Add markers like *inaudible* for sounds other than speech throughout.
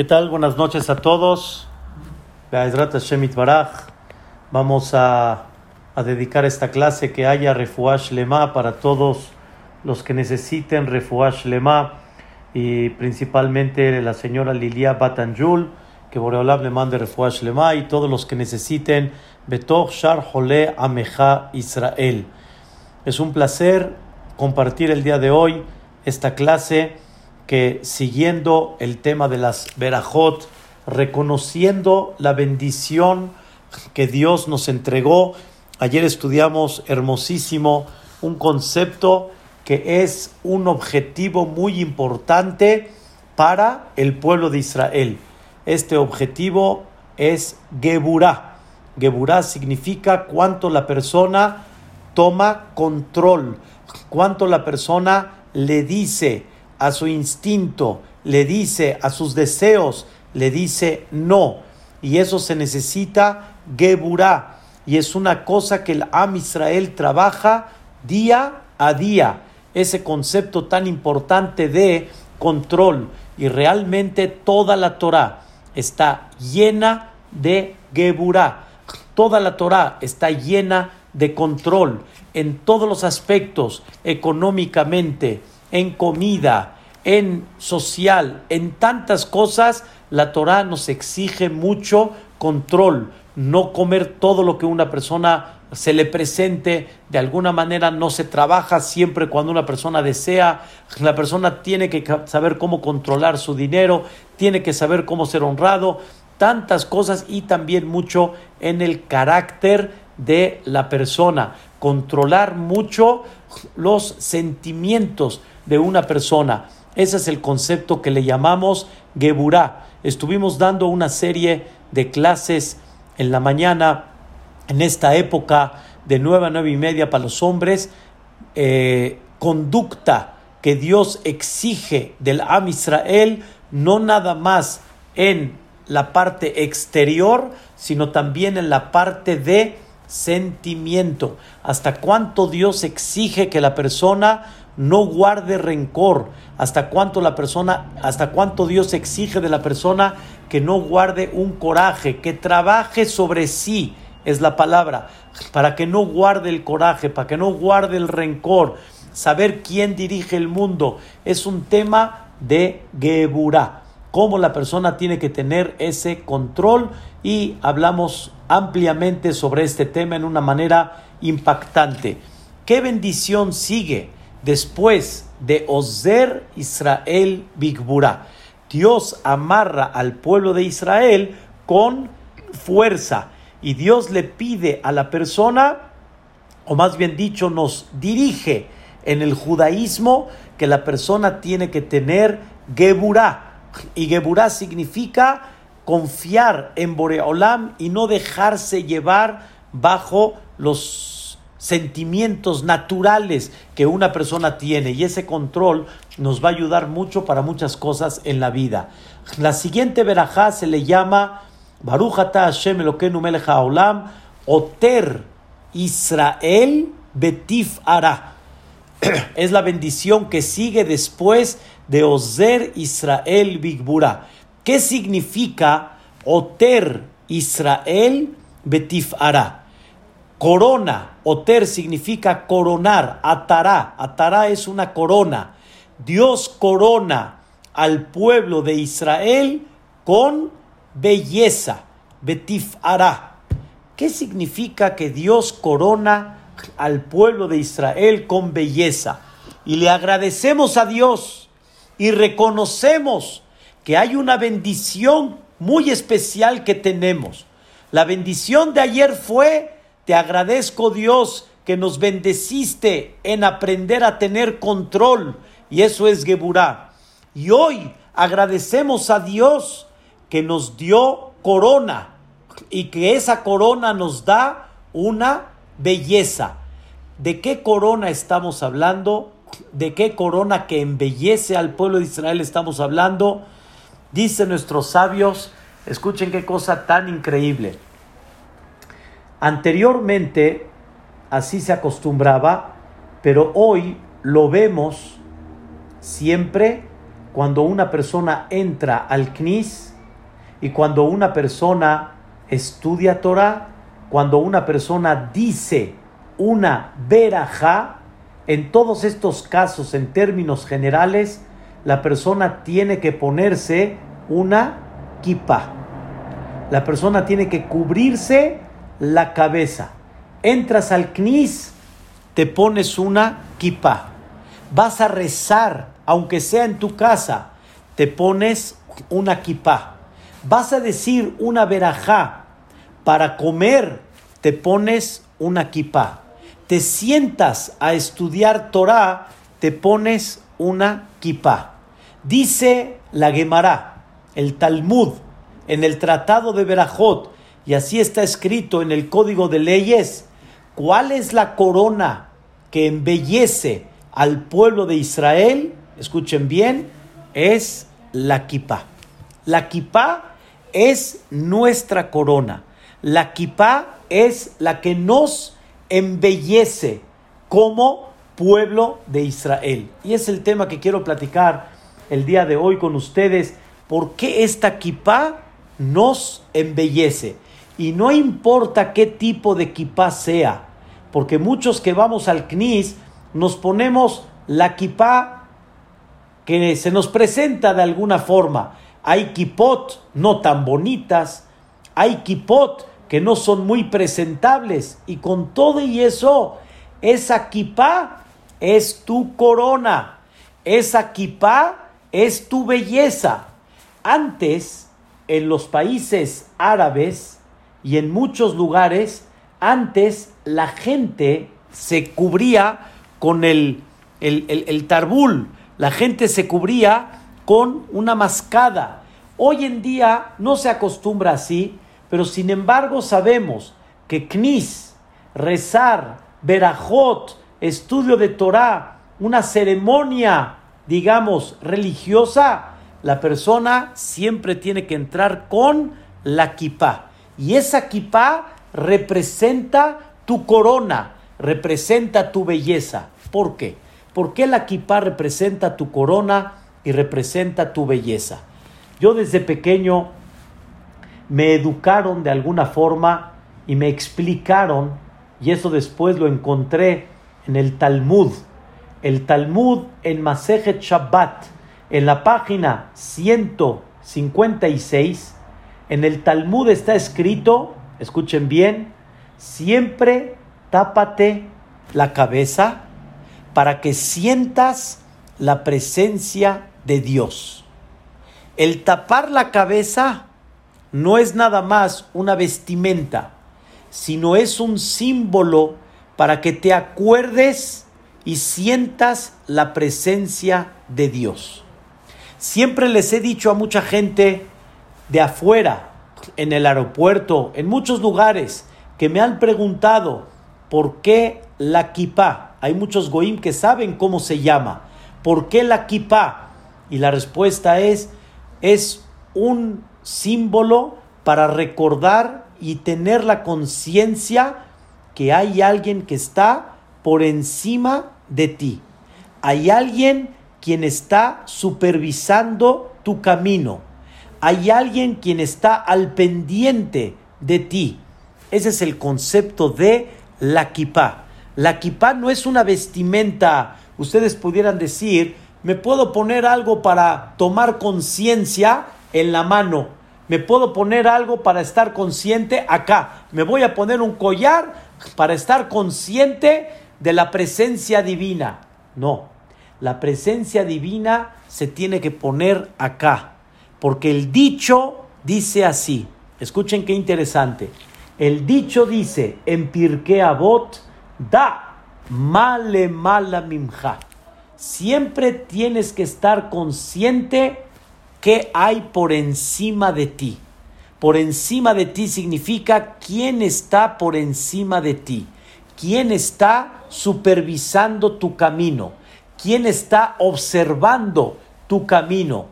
¿Qué tal? Buenas noches a todos. Vamos a, a, dedicar esta clase que haya Refuash Lema para todos los que necesiten Refuash Lema y principalmente la señora Lilia Batanjul, que Boreolam le mande Refuash Lema y todos los que necesiten Betoch Shar Jole Ameja Israel. Es un placer compartir el día de hoy esta clase que siguiendo el tema de las verajot, reconociendo la bendición que Dios nos entregó, ayer estudiamos hermosísimo un concepto que es un objetivo muy importante para el pueblo de Israel. Este objetivo es Geburah. Geburah significa cuánto la persona toma control, cuánto la persona le dice, a su instinto, le dice a sus deseos, le dice no. Y eso se necesita Geburah. Y es una cosa que el Am Israel trabaja día a día. Ese concepto tan importante de control. Y realmente toda la Torah está llena de Geburah. Toda la Torah está llena de control en todos los aspectos, económicamente, en comida, en social, en tantas cosas, la Torah nos exige mucho control, no comer todo lo que una persona se le presente, de alguna manera no se trabaja siempre cuando una persona desea, la persona tiene que saber cómo controlar su dinero, tiene que saber cómo ser honrado, tantas cosas y también mucho en el carácter de la persona, controlar mucho los sentimientos de una persona. Ese es el concepto que le llamamos Geburah. Estuvimos dando una serie de clases en la mañana, en esta época de nueve a nueve y media para los hombres, eh, conducta que Dios exige del Am Israel, no nada más en la parte exterior, sino también en la parte de sentimiento. Hasta cuánto Dios exige que la persona no guarde rencor, hasta cuánto la persona, hasta cuánto Dios exige de la persona que no guarde un coraje, que trabaje sobre sí, es la palabra, para que no guarde el coraje, para que no guarde el rencor, saber quién dirige el mundo, es un tema de Geburah, cómo la persona tiene que tener ese control. Y hablamos ampliamente sobre este tema en una manera impactante. ¿Qué bendición sigue después de Ozer Israel Bigbura? Dios amarra al pueblo de Israel con fuerza y Dios le pide a la persona, o más bien dicho, nos dirige en el judaísmo que la persona tiene que tener Geburah. Y Geburah significa confiar en Boreolam y no dejarse llevar bajo los sentimientos naturales que una persona tiene y ese control nos va a ayudar mucho para muchas cosas en la vida. La siguiente verajá se le llama Barujata Hashem Elokeinu Haolam Oter Israel Betif Ara. *clears throat* Es la bendición que sigue después de Ozer Israel Bigbura. ¿Qué significa Oter Israel Betif Ara? Corona, Oter significa coronar, atará, atará es una corona. Dios corona al pueblo de Israel con belleza, Betif Ara. ¿Qué significa que Dios corona al pueblo de Israel con belleza? Y le agradecemos a Dios y reconocemos que hay una bendición muy especial que tenemos. La bendición de ayer fue, te agradezco Dios que nos bendeciste en aprender a tener control, y eso es Geburah. Y hoy agradecemos a Dios que nos dio corona y que esa corona nos da una belleza. ¿De qué corona estamos hablando? ¿De qué corona que embellece al pueblo de Israel estamos hablando? Dicen nuestros sabios, escuchen qué cosa tan increíble. Anteriormente así se acostumbraba, pero hoy lo vemos siempre cuando una persona entra al Knis y cuando una persona estudia Torah, cuando una persona dice una verajá, en todos estos casos, en términos generales, la persona tiene que ponerse una kippah. La persona tiene que cubrirse la cabeza. Entras al knis, te pones una kippah. Vas a rezar, aunque sea en tu casa, te pones una kippah. Vas a decir una verajá. Para comer, te pones una kippah te sientas a estudiar Torah, te pones una kippah. Dice la Gemara, el Talmud, en el Tratado de Berajot, y así está escrito en el Código de Leyes, ¿cuál es la corona que embellece al pueblo de Israel? Escuchen bien, es la kippah. La kippah es nuestra corona. La kippah es la que nos embellece como pueblo de Israel. Y es el tema que quiero platicar el día de hoy con ustedes. ¿Por qué esta kippah nos embellece? Y no importa qué tipo de kippah sea, porque muchos que vamos al CNIS nos ponemos la kippah que se nos presenta de alguna forma. Hay kipot no tan bonitas, hay kipot que no son muy presentables. Y con todo y eso, esa kipá es tu corona. Esa kipá es tu belleza. Antes, en los países árabes y en muchos lugares, antes la gente se cubría con el, el, el tarbul, la gente se cubría con una mascada. Hoy en día no se acostumbra así, pero sin embargo sabemos que Knis, rezar, Berajot, estudio de Torah, una ceremonia, digamos, religiosa, la persona siempre tiene que entrar con la kippah. Y esa kippah representa tu corona, representa tu belleza. ¿Por qué? ¿Por qué la kippah representa tu corona y representa tu belleza? Yo desde pequeño me educaron de alguna forma y me explicaron, y eso después lo encontré en el Talmud, el Talmud en Masejet Shabbat, en la página 156, en el Talmud está escrito, escuchen bien, siempre tápate la cabeza para que sientas la presencia de Dios. El tapar la cabeza no es nada más una vestimenta, sino es un símbolo para que te acuerdes y sientas la presencia de Dios. Siempre les he dicho a mucha gente de afuera, en el aeropuerto, en muchos lugares, que me han preguntado por qué la kippah. Hay muchos goim que saben cómo se llama. ¿Por qué la kippah? Y la respuesta es, es un símbolo para recordar y tener la conciencia que hay alguien que está por encima de ti. Hay alguien quien está supervisando tu camino. Hay alguien quien está al pendiente de ti. Ese es el concepto de la kippah. La kippah no es una vestimenta, ustedes pudieran decir, me puedo poner algo para tomar conciencia en la mano. Me puedo poner algo para estar consciente acá. Me voy a poner un collar para estar consciente de la presencia divina. No, la presencia divina se tiene que poner acá. Porque el dicho dice así. Escuchen qué interesante. El dicho dice en Pirkei Avot, da male mala mimja. Siempre tienes que estar consciente ¿Qué hay por encima de ti? Por encima de ti significa quién está por encima de ti, quién está supervisando tu camino, quién está observando tu camino.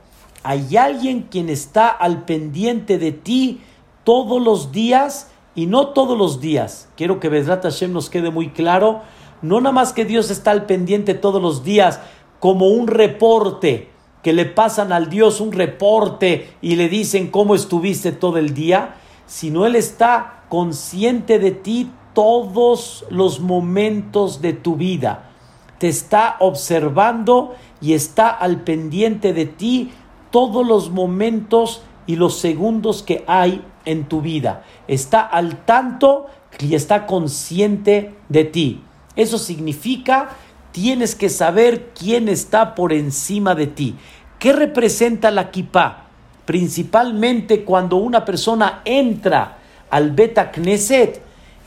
Hay alguien quien está al pendiente de ti todos los días y no todos los días. Quiero que Vedrat Hashem nos quede muy claro. No nada más que Dios está al pendiente todos los días como un reporte que le pasan al Dios un reporte y le dicen cómo estuviste todo el día, sino Él está consciente de ti todos los momentos de tu vida. Te está observando y está al pendiente de ti todos los momentos y los segundos que hay en tu vida. Está al tanto y está consciente de ti. Eso significa tienes que saber quién está por encima de ti. ¿Qué representa la kippah? Principalmente cuando una persona entra al Beta Knesset,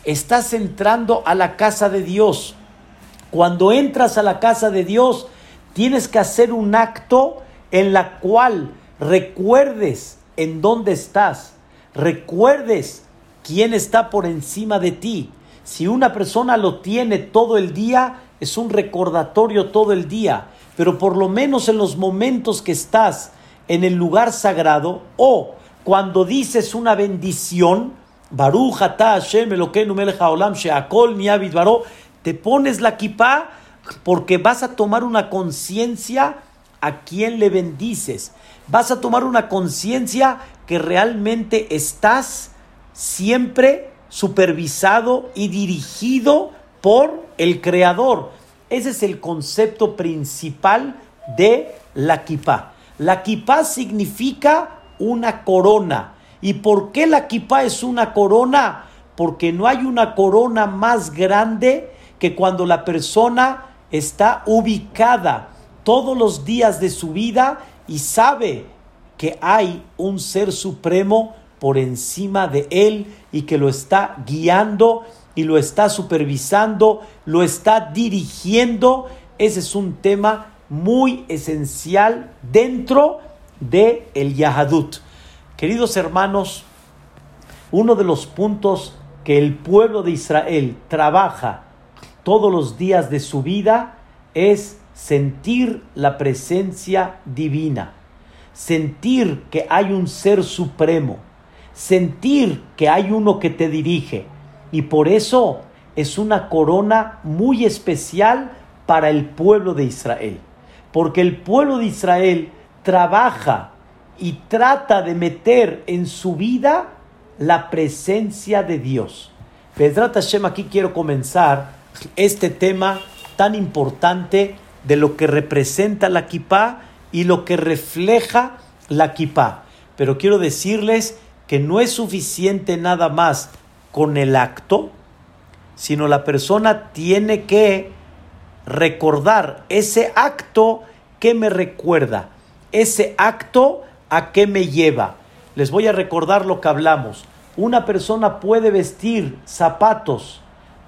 estás entrando a la casa de Dios. Cuando entras a la casa de Dios, tienes que hacer un acto en la cual recuerdes en dónde estás, recuerdes quién está por encima de ti. Si una persona lo tiene todo el día, es un recordatorio todo el día, pero por lo menos en los momentos que estás en el lugar sagrado o cuando dices una bendición, te pones la kippah porque vas a tomar una conciencia a quién le bendices. Vas a tomar una conciencia que realmente estás siempre supervisado y dirigido por el Creador. Ese es el concepto principal de la kippah. La kippah significa una corona. ¿Y por qué la kippah es una corona? Porque no hay una corona más grande que cuando la persona está ubicada todos los días de su vida y sabe que hay un ser supremo por encima de él y que lo está guiando y lo está supervisando, lo está dirigiendo. Ese es un tema muy esencial dentro de el Yahadut. Queridos hermanos, uno de los puntos que el pueblo de Israel trabaja todos los días de su vida es sentir la presencia divina, sentir que hay un ser supremo, sentir que hay uno que te dirige. Y por eso es una corona muy especial para el pueblo de Israel. Porque el pueblo de Israel trabaja y trata de meter en su vida la presencia de Dios. Pedrat Hashem, aquí quiero comenzar este tema tan importante de lo que representa la kippah y lo que refleja la kippah. Pero quiero decirles que no es suficiente nada más con el acto, sino la persona tiene que recordar ese acto que me recuerda, ese acto a qué me lleva. Les voy a recordar lo que hablamos. Una persona puede vestir zapatos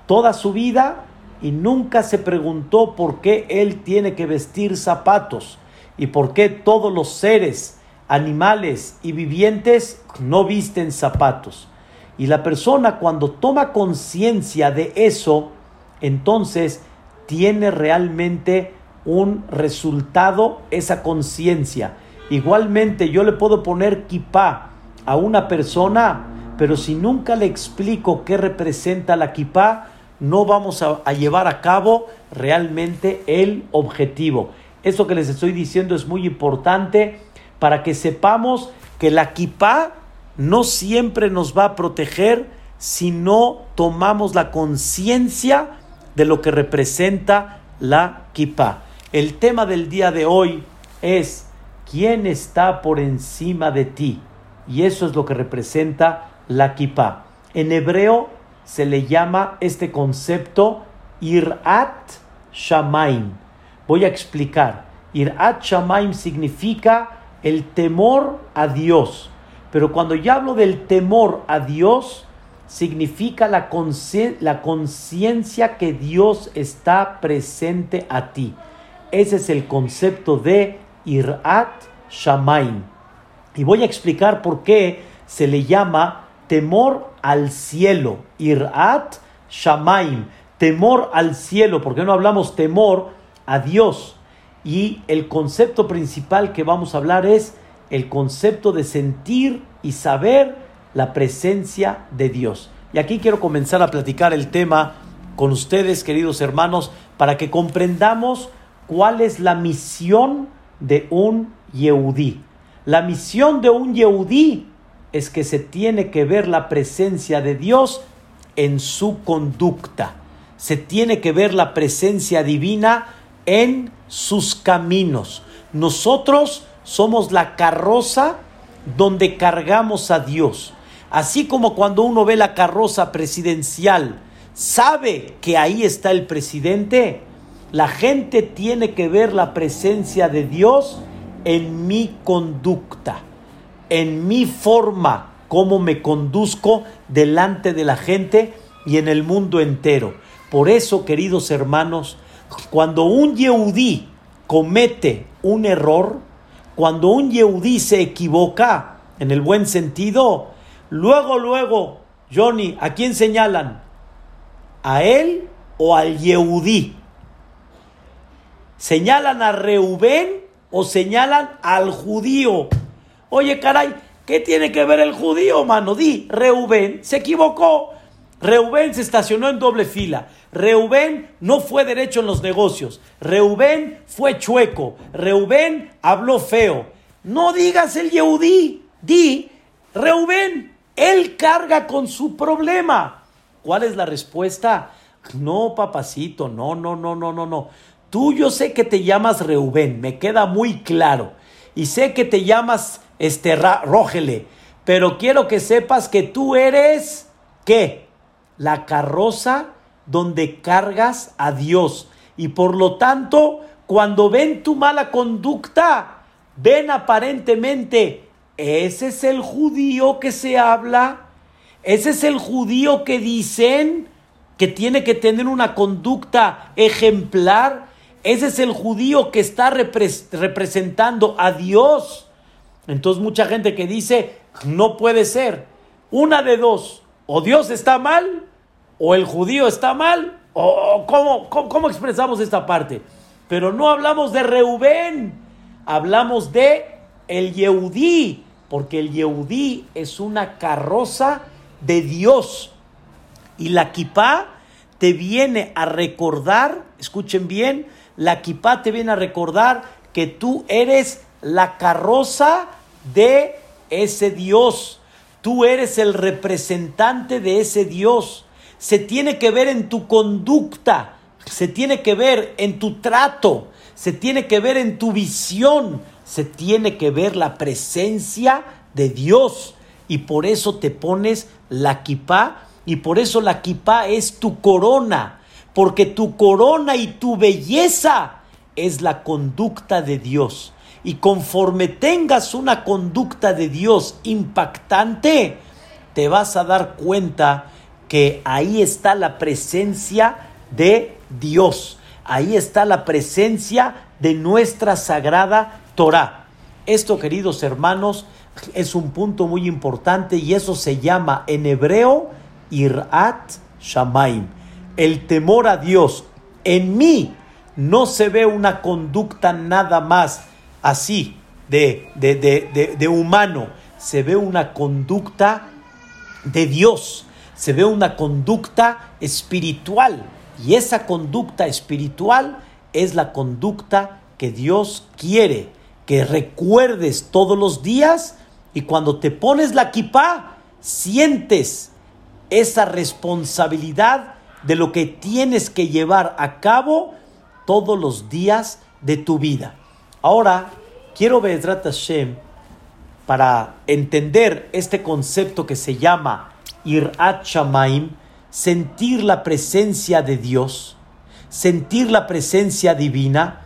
toda su vida y nunca se preguntó por qué él tiene que vestir zapatos y por qué todos los seres, animales y vivientes no visten zapatos. Y la persona cuando toma conciencia de eso, entonces tiene realmente un resultado esa conciencia. Igualmente yo le puedo poner kipá a una persona, pero si nunca le explico qué representa la kipá, no vamos a, llevar a cabo realmente el objetivo. Eso que les estoy diciendo es muy importante para que sepamos que la kipá no siempre nos va a proteger si no tomamos la conciencia de lo que representa la kippah. El tema del día de hoy es quién está por encima de ti. Y eso es lo que representa la kippah. En hebreo se le llama este concepto Irat Shamaim. Voy a explicar. Irat Shamaim significa el temor a Dios. Pero cuando yo hablo del temor a Dios, significa la conciencia que Dios está presente a ti. Ese es el concepto de Irat Shamaim. Y voy a explicar por qué se le llama temor al cielo. Irat Shamaim. Temor al cielo. ¿Por qué no hablamos temor a Dios? Y el concepto principal que vamos a hablar es el concepto de sentir y saber la presencia de Dios. Y aquí quiero comenzar a platicar el tema con ustedes, queridos hermanos, para que comprendamos cuál es la misión de un Yehudí. La misión de un Yehudí es que se tiene que ver la presencia de Dios en su conducta. Se tiene que ver la presencia divina en sus caminos. Nosotros somos la carroza donde cargamos a Dios. Así como cuando uno ve la carroza presidencial, sabe que ahí está el presidente, la gente tiene que ver la presencia de Dios en mi conducta, en mi forma, cómo me conduzco delante de la gente y en el mundo entero. Por eso, queridos hermanos, cuando un Yehudí comete un error, cuando un Yehudí se equivoca, en el buen sentido, luego, luego, Johnny, ¿a quién señalan? ¿A él o al Yehudí? ¿Señalan a Reubén o señalan al judío? Oye, caray, ¿qué tiene que ver el judío, mano? Di, Reubén se equivocó. Reubén se estacionó en doble fila. Reubén no fue derecho en los negocios. Reubén fue chueco. Reubén habló feo. No digas el Yehudí. Di, Reubén, él carga con su problema. ¿Cuál es la respuesta? No, papacito, no, no, no, no, no, no. Tú yo sé que te llamas Reubén, me queda muy claro. Y sé que te llamas este, Rógele, pero quiero que sepas que tú eres, ¿qué? La carroza donde cargas a Dios. Y por lo tanto, cuando ven tu mala conducta, ven aparentemente, ese es el judío que se habla, ese es el judío que dicen que tiene que tener una conducta ejemplar, ese es el judío que está representando a Dios. Entonces mucha gente que dice, no puede ser, una de dos, o Dios está mal o el judío está mal, o cómo, cómo, expresamos esta parte. Pero no hablamos de Reubén, hablamos de el Yehudí, porque el Yehudí es una carroza de Dios. Y la kipá te viene a recordar, escuchen bien, la kipá te viene a recordar que tú eres la carroza de ese Dios. Tú eres el representante de ese Dios se tiene que ver en tu conducta, se tiene que ver en tu trato, se tiene que ver en tu visión, se tiene que ver la presencia de Dios. Y por eso te pones la kipá y por eso la kipá es tu corona, porque tu corona y tu belleza es la conducta de Dios. Y conforme tengas una conducta de Dios impactante, te vas a dar cuenta que ahí está la presencia de Dios, ahí está la presencia de nuestra sagrada Torah. Esto, queridos hermanos, es un punto muy importante y eso se llama en hebreo Irat Shamaim, el temor a Dios. En mí no se ve una conducta nada más así de, de, de, de humano, se ve una conducta de Dios se ve una conducta espiritual y esa conducta espiritual es la conducta que Dios quiere que recuerdes todos los días y cuando te pones la kipá sientes esa responsabilidad de lo que tienes que llevar a cabo todos los días de tu vida. Ahora, quiero ver Hashem para entender este concepto que se llama Irat Shamaim, sentir la presencia de Dios, sentir la presencia divina.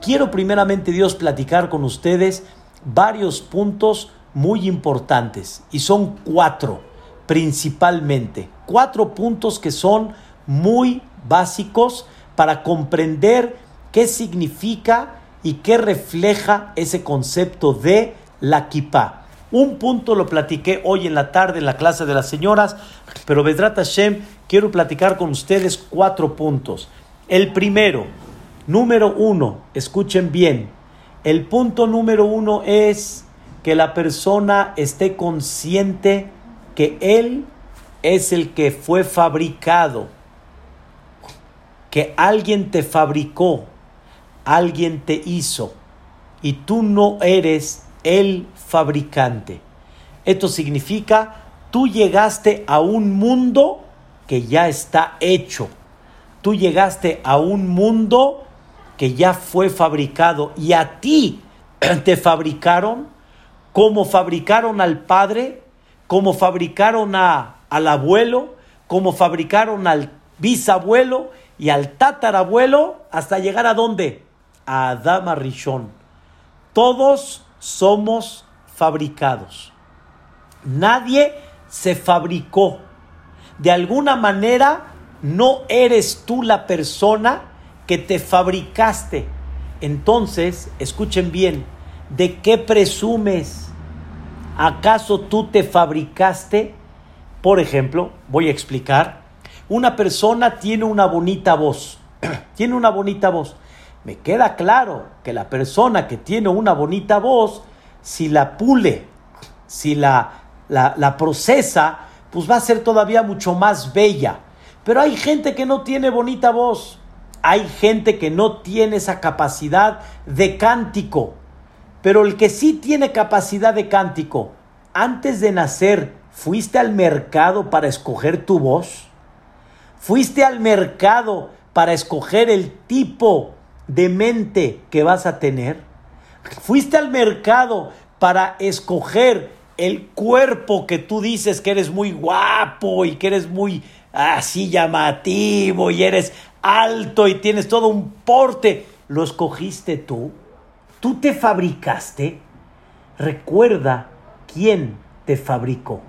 Quiero primeramente Dios platicar con ustedes varios puntos muy importantes y son cuatro principalmente, cuatro puntos que son muy básicos para comprender qué significa y qué refleja ese concepto de la kippah. Un punto lo platiqué hoy en la tarde en la clase de las señoras, pero Vedrat Hashem, quiero platicar con ustedes cuatro puntos. El primero, número uno, escuchen bien, el punto número uno es que la persona esté consciente que él es el que fue fabricado, que alguien te fabricó, alguien te hizo. y tú no eres el fabricante. Esto significa, tú llegaste a un mundo que ya está hecho. Tú llegaste a un mundo que ya fue fabricado y a ti *clears throat* te fabricaron como fabricaron al padre, como fabricaron a, al abuelo, como fabricaron al bisabuelo y al tatarabuelo hasta llegar a dónde? A Adama Rishon. Todos somos fabricados. Nadie se fabricó. De alguna manera no eres tú la persona que te fabricaste. Entonces, escuchen bien, ¿de qué presumes? ¿Acaso tú te fabricaste? Por ejemplo, voy a explicar, una persona tiene una bonita voz, *clears throat* tiene una bonita voz. Me queda claro que la persona que tiene una bonita voz, si la pule, si la, la, la procesa, pues va a ser todavía mucho más bella. Pero hay gente que no tiene bonita voz. Hay gente que no tiene esa capacidad de cántico. Pero el que sí tiene capacidad de cántico, antes de nacer, ¿fuiste al mercado para escoger tu voz? ¿Fuiste al mercado para escoger el tipo de mente que vas a tener? ¿Fuiste al mercado para escoger el cuerpo que tú dices que eres muy guapo y que eres muy así llamativo y eres alto y tienes todo un porte, ¿lo escogiste tú? ¿Tú te fabricaste? Recuerda quién te fabricó.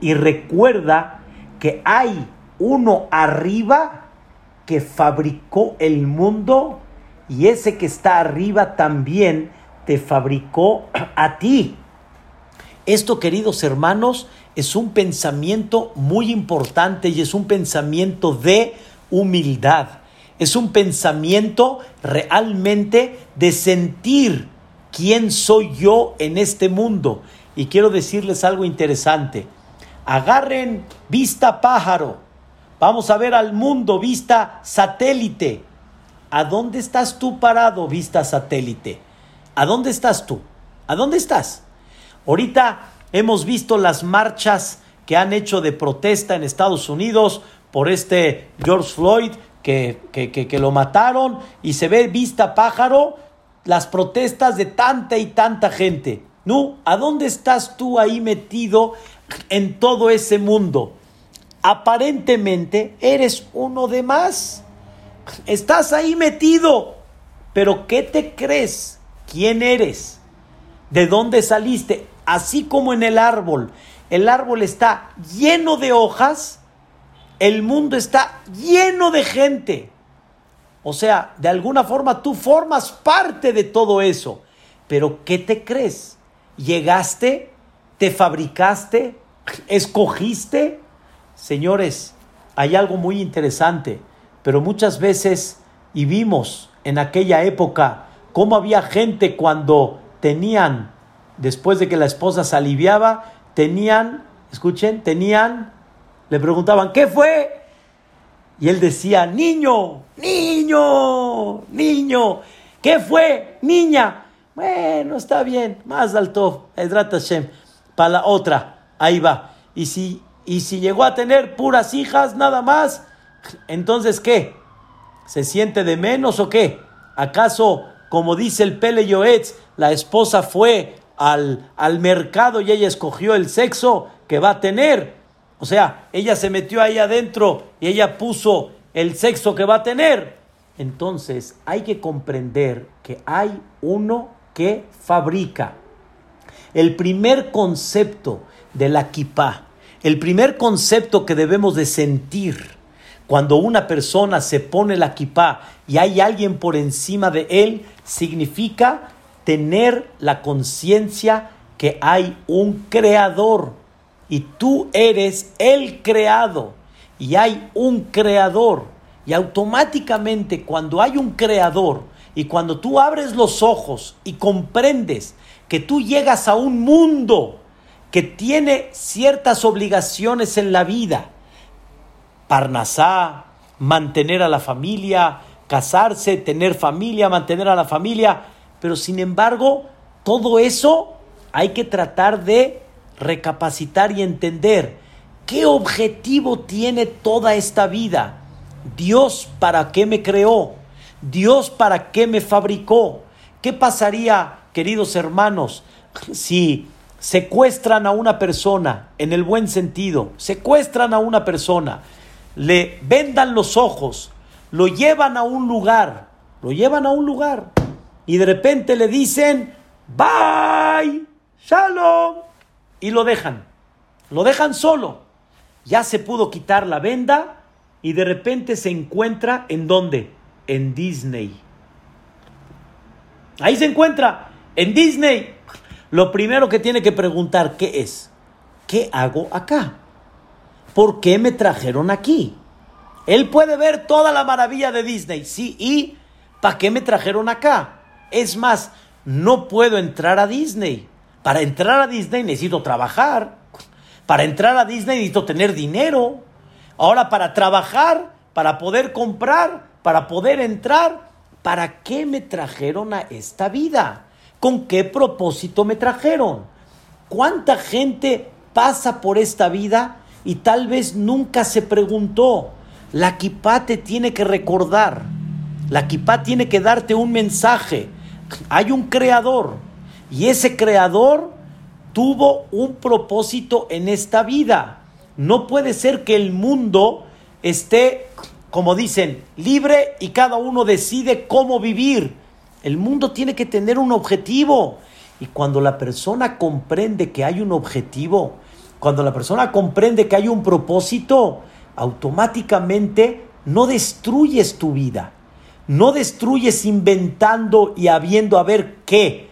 Y recuerda que hay uno arriba que fabricó el mundo y ese que está arriba también te fabricó a ti. Esto, queridos hermanos, es un pensamiento muy importante y es un pensamiento de humildad. Es un pensamiento realmente de sentir quién soy yo en este mundo. Y quiero decirles algo interesante. Agarren vista pájaro. Vamos a ver al mundo vista satélite. ¿A dónde estás tú parado vista satélite? ¿A dónde estás tú? ¿A dónde estás? Ahorita hemos visto las marchas que han hecho de protesta en Estados Unidos por este George Floyd que, que, lo mataron y se ve vista pájaro las protestas de tanta y tanta gente. ¿No? ¿A dónde estás tú ahí metido en todo ese mundo? Aparentemente eres uno de más. Estás ahí metido. Pero ¿qué te crees? ¿Quién eres? ¿De dónde saliste? Así como en el árbol. El árbol está lleno de hojas el mundo está lleno de gente. O sea, de alguna forma tú formas parte de todo eso. Pero ¿qué te crees? ¿Llegaste? ¿Te fabricaste? ¿Escogiste? Señores, hay algo muy interesante, pero muchas veces, y vimos en aquella época, cómo había gente cuando tenían, después de que la esposa se aliviaba, tenían, escuchen, tenían le preguntaban, ¿qué fue? Y él decía, niño, niño, niño. ¿Qué fue? Niña. Bueno, está bien. Más alto, Edrat. Para la otra, ahí va. Y si, y si llegó a tener puras hijas, nada más, entonces ¿qué? ¿Se siente de menos o qué? ¿Acaso, como dice el Pele Yoetz, la esposa fue al, al mercado y ella escogió el sexo que va a tener? O sea, ella se metió ahí adentro y ella puso el sexo que va a tener. Entonces hay que comprender que hay uno que fabrica. El primer concepto de la kippah, el primer concepto que debemos de sentir cuando una persona se pone la kippah y hay alguien por encima de él, significa tener la conciencia que hay un creador y tú eres el creado y hay un creador. Y automáticamente cuando hay un creador y cuando tú abres los ojos y comprendes que tú llegas a un mundo que tiene ciertas obligaciones en la vida, Parnasá, mantener a la familia, casarse, tener familia, mantener a la familia, Pero sin embargo, todo eso hay que tratar de recapacitar y entender qué objetivo tiene toda esta vida. Dios para qué me creó, Dios para qué me fabricó. ¿Qué pasaría, queridos hermanos, si secuestran a una persona, en el buen sentido, secuestran a una persona, le vendan los ojos, lo llevan a un lugar, lo llevan a un lugar y de repente le dicen, bye, shalom, y lo dejan, lo dejan solo. Ya se pudo quitar la venda y de repente se encuentra en dónde? En Disney. Ahí se encuentra, en Disney. Lo primero que tiene que preguntar, ¿qué es? ¿Qué hago acá? ¿Por qué me trajeron aquí? Él puede ver toda la maravilla de Disney, sí, y ¿para qué me trajeron acá? Es más, no puedo entrar a Disney. Para entrar a Disney necesito trabajar. Para entrar a Disney necesito tener dinero. Ahora, para trabajar, para poder comprar, para poder entrar, ¿para qué me trajeron a esta vida? ¿Con qué propósito me trajeron? ¿Cuánta gente pasa por esta vida y tal vez nunca se preguntó? La kipá te tiene que recordar. La kipá tiene que darte un mensaje. Hay un creador y ese creador tuvo un propósito en esta vida. No puede ser que el mundo esté, como dicen, libre y cada uno decide cómo vivir. El mundo tiene que tener un objetivo. Y cuando la persona comprende que hay un objetivo, cuando la persona comprende que hay un propósito, automáticamente no destruyes tu vida. No destruyes inventando y habiendo a ver qué,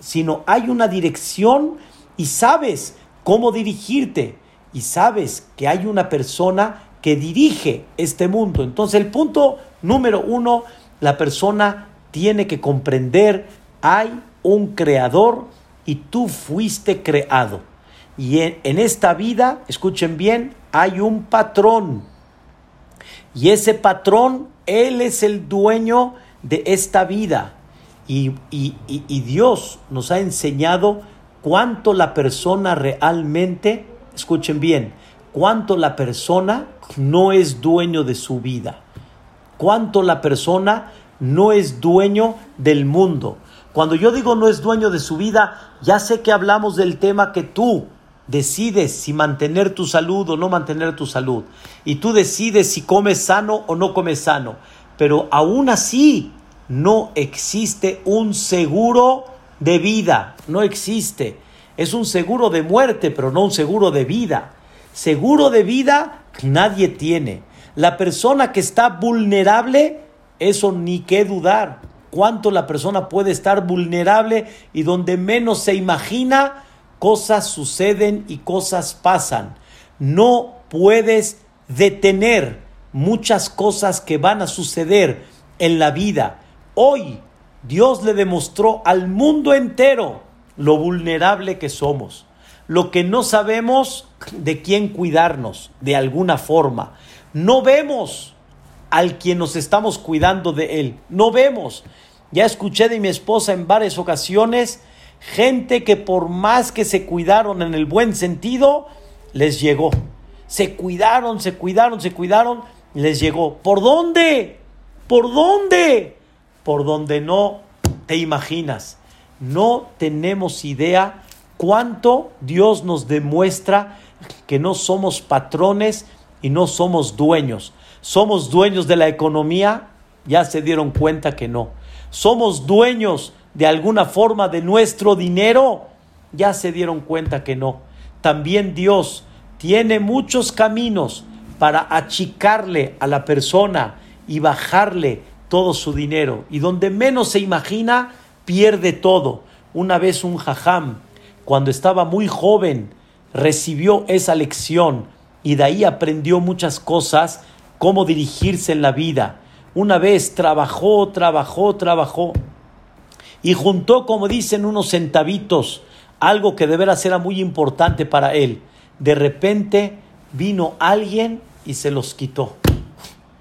sino hay una dirección y sabes cómo dirigirte y sabes que hay una persona que dirige este mundo. Entonces el punto número uno, la persona tiene que comprender, hay un creador y tú fuiste creado. Y en, esta vida, escuchen bien, hay un patrón. Y ese patrón, Él es el dueño de esta vida. Y, y, Dios nos ha enseñado cuánto la persona realmente, escuchen bien, cuánto la persona no es dueño de su vida. Cuánto la persona no es dueño del mundo. Cuando yo digo no es dueño de su vida, ya sé que hablamos del tema que tú decides si mantener tu salud o no mantener tu salud. Y tú decides si comes sano o no comes sano. Pero aún así no existe un seguro de vida. No existe. Es un seguro de muerte, pero no un seguro de vida. Seguro de vida nadie tiene. La persona que está vulnerable, eso ni qué dudar. Cuánto la persona puede estar vulnerable y donde menos se imagina, cosas suceden y cosas pasan. No puedes detener muchas cosas que van a suceder en la vida. Hoy Dios le demostró al mundo entero lo vulnerable que somos, lo que no sabemos de quién cuidarnos de alguna forma. No vemos al quien nos estamos cuidando de él, no vemos. Ya escuché de mi esposa en varias ocasiones Gente que por más que se cuidaron en el buen sentido, les llegó. Se cuidaron, se cuidaron, se cuidaron, les llegó. ¿Por dónde? ¿Por dónde? Por donde no te imaginas. No tenemos idea cuánto Dios nos demuestra que no somos patrones y no somos dueños. Somos dueños de la economía, ya se dieron cuenta que no. Somos dueños de alguna forma de nuestro dinero, ya se dieron cuenta que no. También Dios tiene muchos caminos para achicarle a la persona y bajarle todo su dinero. Y donde menos se imagina, pierde todo. Una vez un jajam, cuando estaba muy joven, recibió esa lección y de ahí aprendió muchas cosas, cómo dirigirse en la vida. Una vez trabajó, trabajó, trabajó y juntó, como dicen, unos centavitos, algo que de veras era muy importante para él. De repente vino alguien y se los quitó.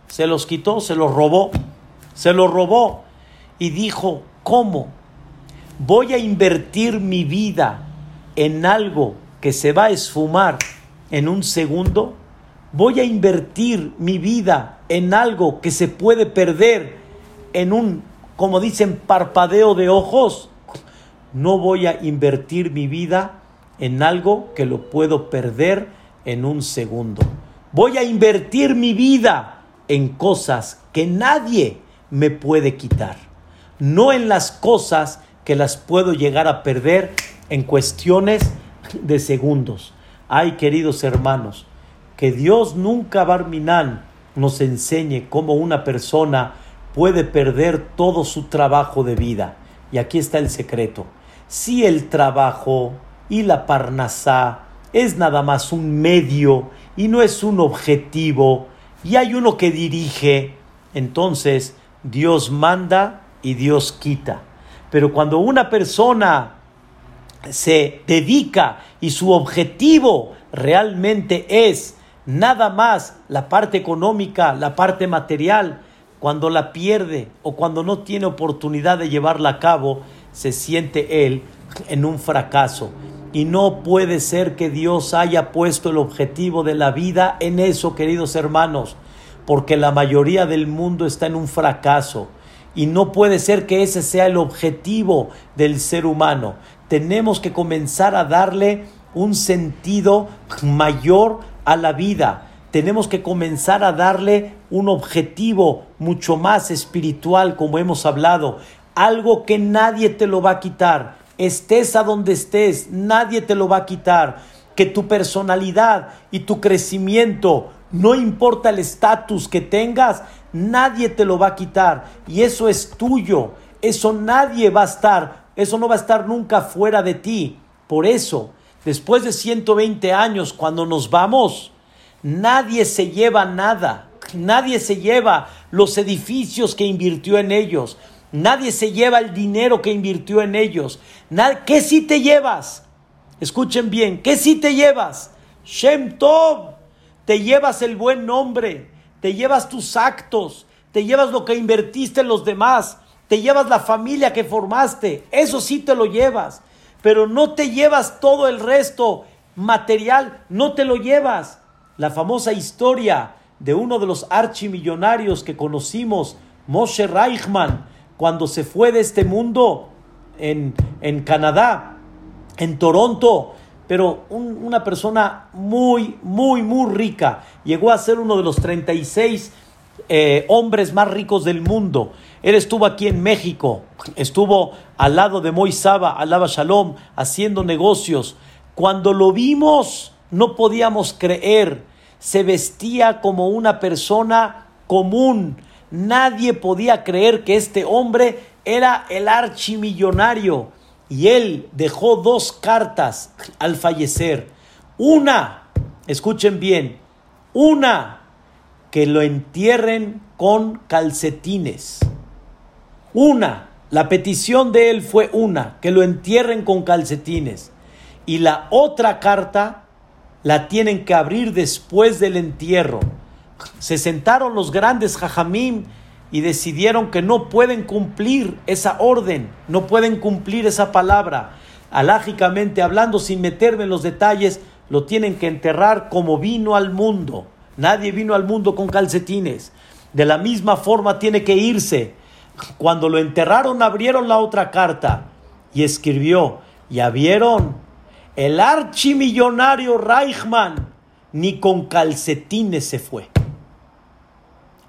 Se los quitó, se los robó, se los robó y dijo, ¿cómo? voy a invertir mi vida en algo que se va a esfumar en un segundo, voy a invertir mi vida en algo que se puede perder en un, como dicen, parpadeo de ojos, no voy a invertir mi vida en algo que lo puedo perder en un segundo. Voy a invertir mi vida en cosas que nadie me puede quitar, no en las cosas que las puedo llegar a perder en cuestiones de segundos. Ay, queridos hermanos, que Dios nunca, Barminan, nos enseñe cómo una persona puede perder todo su trabajo de vida. Y aquí está el secreto. Si el trabajo y la parnasá es nada más un medio y no es un objetivo, y hay uno que dirige, entonces Dios manda y Dios quita. Pero cuando una persona se dedica y su objetivo realmente es nada más la parte económica, la parte material, cuando la pierde o cuando no tiene oportunidad de llevarla a cabo, se siente él en un fracaso. Y no puede ser que Dios haya puesto el objetivo de la vida en eso, queridos hermanos, porque la mayoría del mundo está en un fracaso. Y no puede ser que ese sea el objetivo del ser humano. Tenemos que comenzar a darle un sentido mayor a la vida. Tenemos que comenzar a darle un objetivo mucho más espiritual, como hemos hablado. Algo que nadie te lo va a quitar. Estés a donde estés, nadie te lo va a quitar. Que tu personalidad y tu crecimiento, no importa el estatus que tengas, nadie te lo va a quitar. Y eso es tuyo. Eso nadie va a estar. Eso no va a estar nunca fuera de ti. Por eso, después de 120 años, cuando nos vamos, nadie se lleva nada. Nadie se lleva los edificios que invirtió en ellos. Nadie se lleva el dinero que invirtió en ellos. ¿Qué sí te llevas? Escuchen bien, ¿qué sí te llevas? Shem Tov, te llevas el buen nombre, te llevas tus actos, te llevas lo que invertiste en los demás, te llevas la familia que formaste, eso sí te lo llevas, pero no te llevas todo el resto material, no te lo llevas. La famosa historia de uno de los archimillonarios que conocimos, Moshe Reichman, cuando se fue de este mundo en, en Canadá, en Toronto, pero una persona muy, muy, muy rica. Llegó a ser uno de los 36 eh, hombres más ricos del mundo. Él estuvo aquí en México, estuvo al lado de Moisaba, alaba Shalom, haciendo negocios. Cuando lo vimos, no podíamos creer. Se vestía como una persona común. Nadie podía creer que este hombre era el archimillonario y él dejó dos cartas al fallecer. Una, escuchen bien, una, que lo entierren con calcetines. Una, la petición de él fue una, que lo entierren con calcetines. Y la otra carta la tienen que abrir después del entierro. Se sentaron los grandes jajamim y decidieron que no pueden cumplir esa orden, no pueden cumplir esa palabra. Alágicamente hablando, sin meterme en los detalles, lo tienen que enterrar como vino al mundo. Nadie vino al mundo con calcetines. De la misma forma tiene que irse. Cuando lo enterraron, abrieron la otra carta y escribió, ya vieron, el archimillonario Reichman ni con calcetines se fue.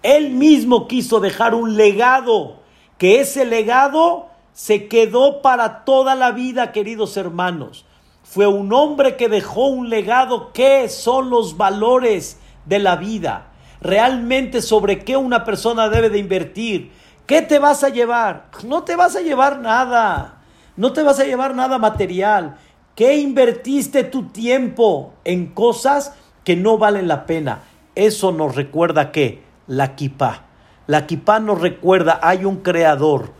Él mismo quiso dejar un legado, que ese legado se quedó para toda la vida, queridos hermanos. Fue un hombre que dejó un legado. ¿Qué son los valores de la vida? Realmente sobre qué una persona debe de invertir. ¿Qué te vas a llevar? No te vas a llevar nada. No te vas a llevar nada material. ¿Qué invertiste tu tiempo en cosas que no valen la pena? Eso nos recuerda que la kipá. La kipá nos recuerda, hay un creador,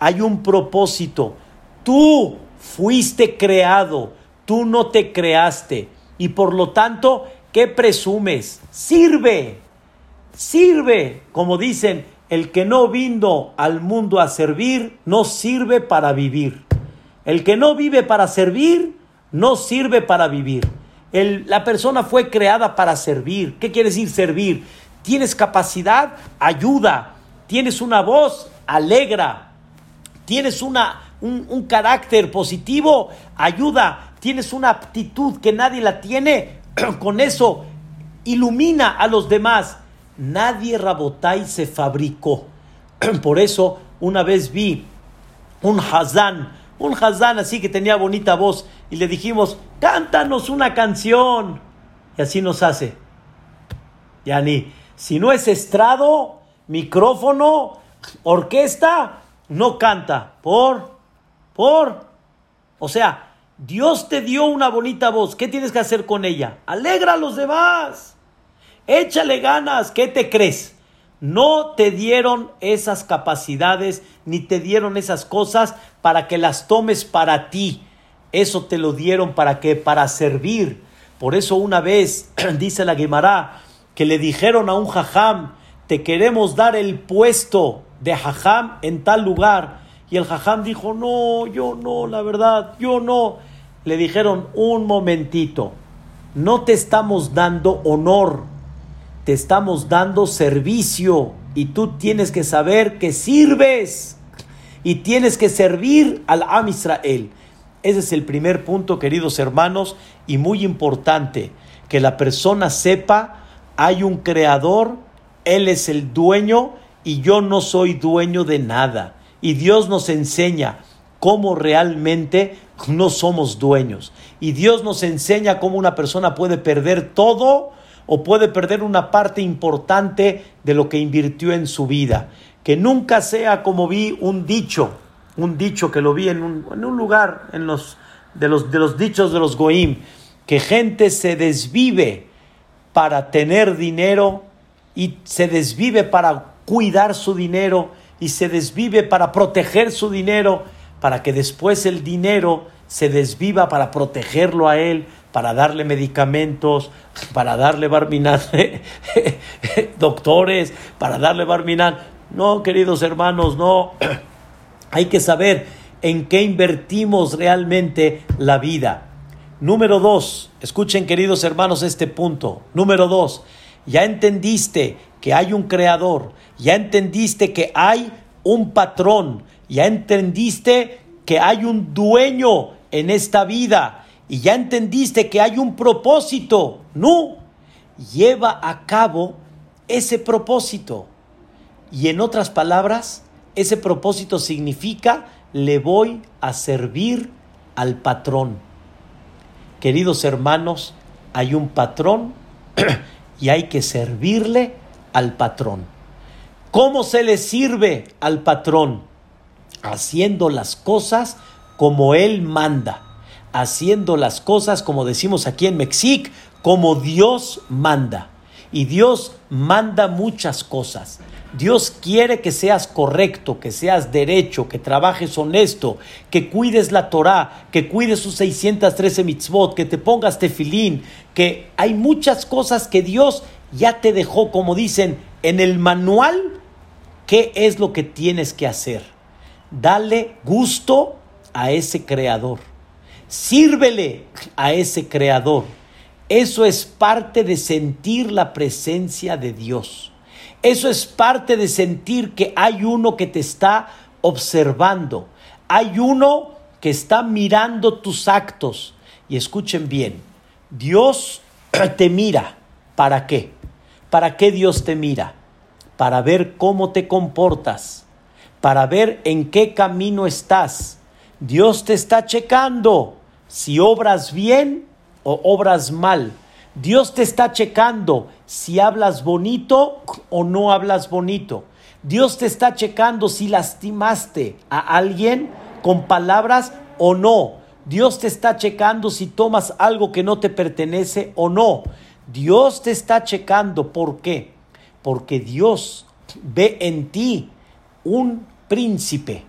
hay un propósito. Tú fuiste creado, tú no te creaste. Y por lo tanto, ¿qué presumes? Sirve, sirve. Como dicen, el que no vino al mundo a servir, no sirve para vivir. El que no vive para servir, no sirve para vivir. la persona fue creada para servir. ¿Qué quiere decir servir? Tienes capacidad, ayuda. Tienes una voz, alegra. Tienes una, un, carácter positivo, ayuda. Tienes una aptitud que nadie la tiene. *clears throat* Con eso ilumina a los demás. Nadie Rabotai se fabricó. *clears throat* Por eso una vez vi un Hazán, un Hazán así que tenía bonita voz y le dijimos, cántanos una canción. Y así nos hace. Yani, si no es estrado, micrófono, orquesta, no canta. ¿Por? ¿Por? O sea, Dios te dio una bonita voz. ¿Qué tienes que hacer con ella? Alegra a los demás. Échale ganas. ¿Qué te crees? No te dieron esas capacidades ni te dieron esas cosas para que las tomes para ti. Eso te lo dieron para que para servir. Por eso una vez *clears throat* dice la Gemara que le dijeron a un jajam, te queremos dar el puesto de jajam en tal lugar. Y el jajam dijo, no, yo no, la verdad, yo no. Le dijeron, un momentito, no te estamos dando honor, te estamos dando servicio y tú tienes que saber que sirves y tienes que servir al Am Israel. Ese es el primer punto, queridos hermanos, y muy importante, que la persona sepa, hay un creador, Él es el dueño y yo no soy dueño de nada. Y Dios nos enseña cómo realmente no somos dueños. Y Dios nos enseña cómo una persona puede perder todo o puede perder una parte importante de lo que invirtió en su vida. Que nunca sea como vi un dicho, un dicho que lo vi en un, en un lugar, en los de, los de los dichos de los Goim, que gente se desvive para tener dinero y se desvive para cuidar su dinero y se desvive para proteger su dinero, para que después el dinero se desviva para protegerlo a él, para darle medicamentos, para darle barminan, *laughs* doctores, para darle barminan. No, queridos hermanos, no. Hay que saber en qué invertimos realmente la vida. Número dos, escuchen queridos hermanos este punto. Número dos, ya entendiste que hay un creador, ya entendiste que hay un patrón, ya entendiste que hay un dueño en esta vida y ya entendiste que hay un propósito. No, lleva a cabo ese propósito. Y en otras palabras, ese propósito significa le voy a servir al patrón. Queridos hermanos, hay un patrón *clears throat* y hay que servirle al patrón. ¿Cómo se le sirve al patrón? Haciendo las cosas como él manda haciendo las cosas, como decimos aquí en Mexic, como Dios manda. Y Dios manda muchas cosas. Dios quiere que seas correcto, que seas derecho, que trabajes honesto, que cuides la Torah, que cuides sus 613 mitzvot, que te pongas tefilín, que hay muchas cosas que Dios ya te dejó, como dicen, en el manual, qué es lo que tienes que hacer. Dale gusto a ese creador. Sírvele a ese creador. Eso es parte de sentir la presencia de Dios. Eso es parte de sentir que hay uno que te está observando. Hay uno que está mirando tus actos. Y escuchen bien, Dios te mira. ¿Para qué? ¿Para qué Dios te mira? Para ver cómo te comportas, para ver en qué camino estás Dios te está checando si obras bien o obras mal. Dios te está checando si hablas bonito o no hablas bonito. Dios te está checando si lastimaste a alguien con palabras o no. Dios te está checando si tomas algo que no te pertenece o no. Dios te está checando. ¿Por qué? Porque Dios ve en ti un príncipe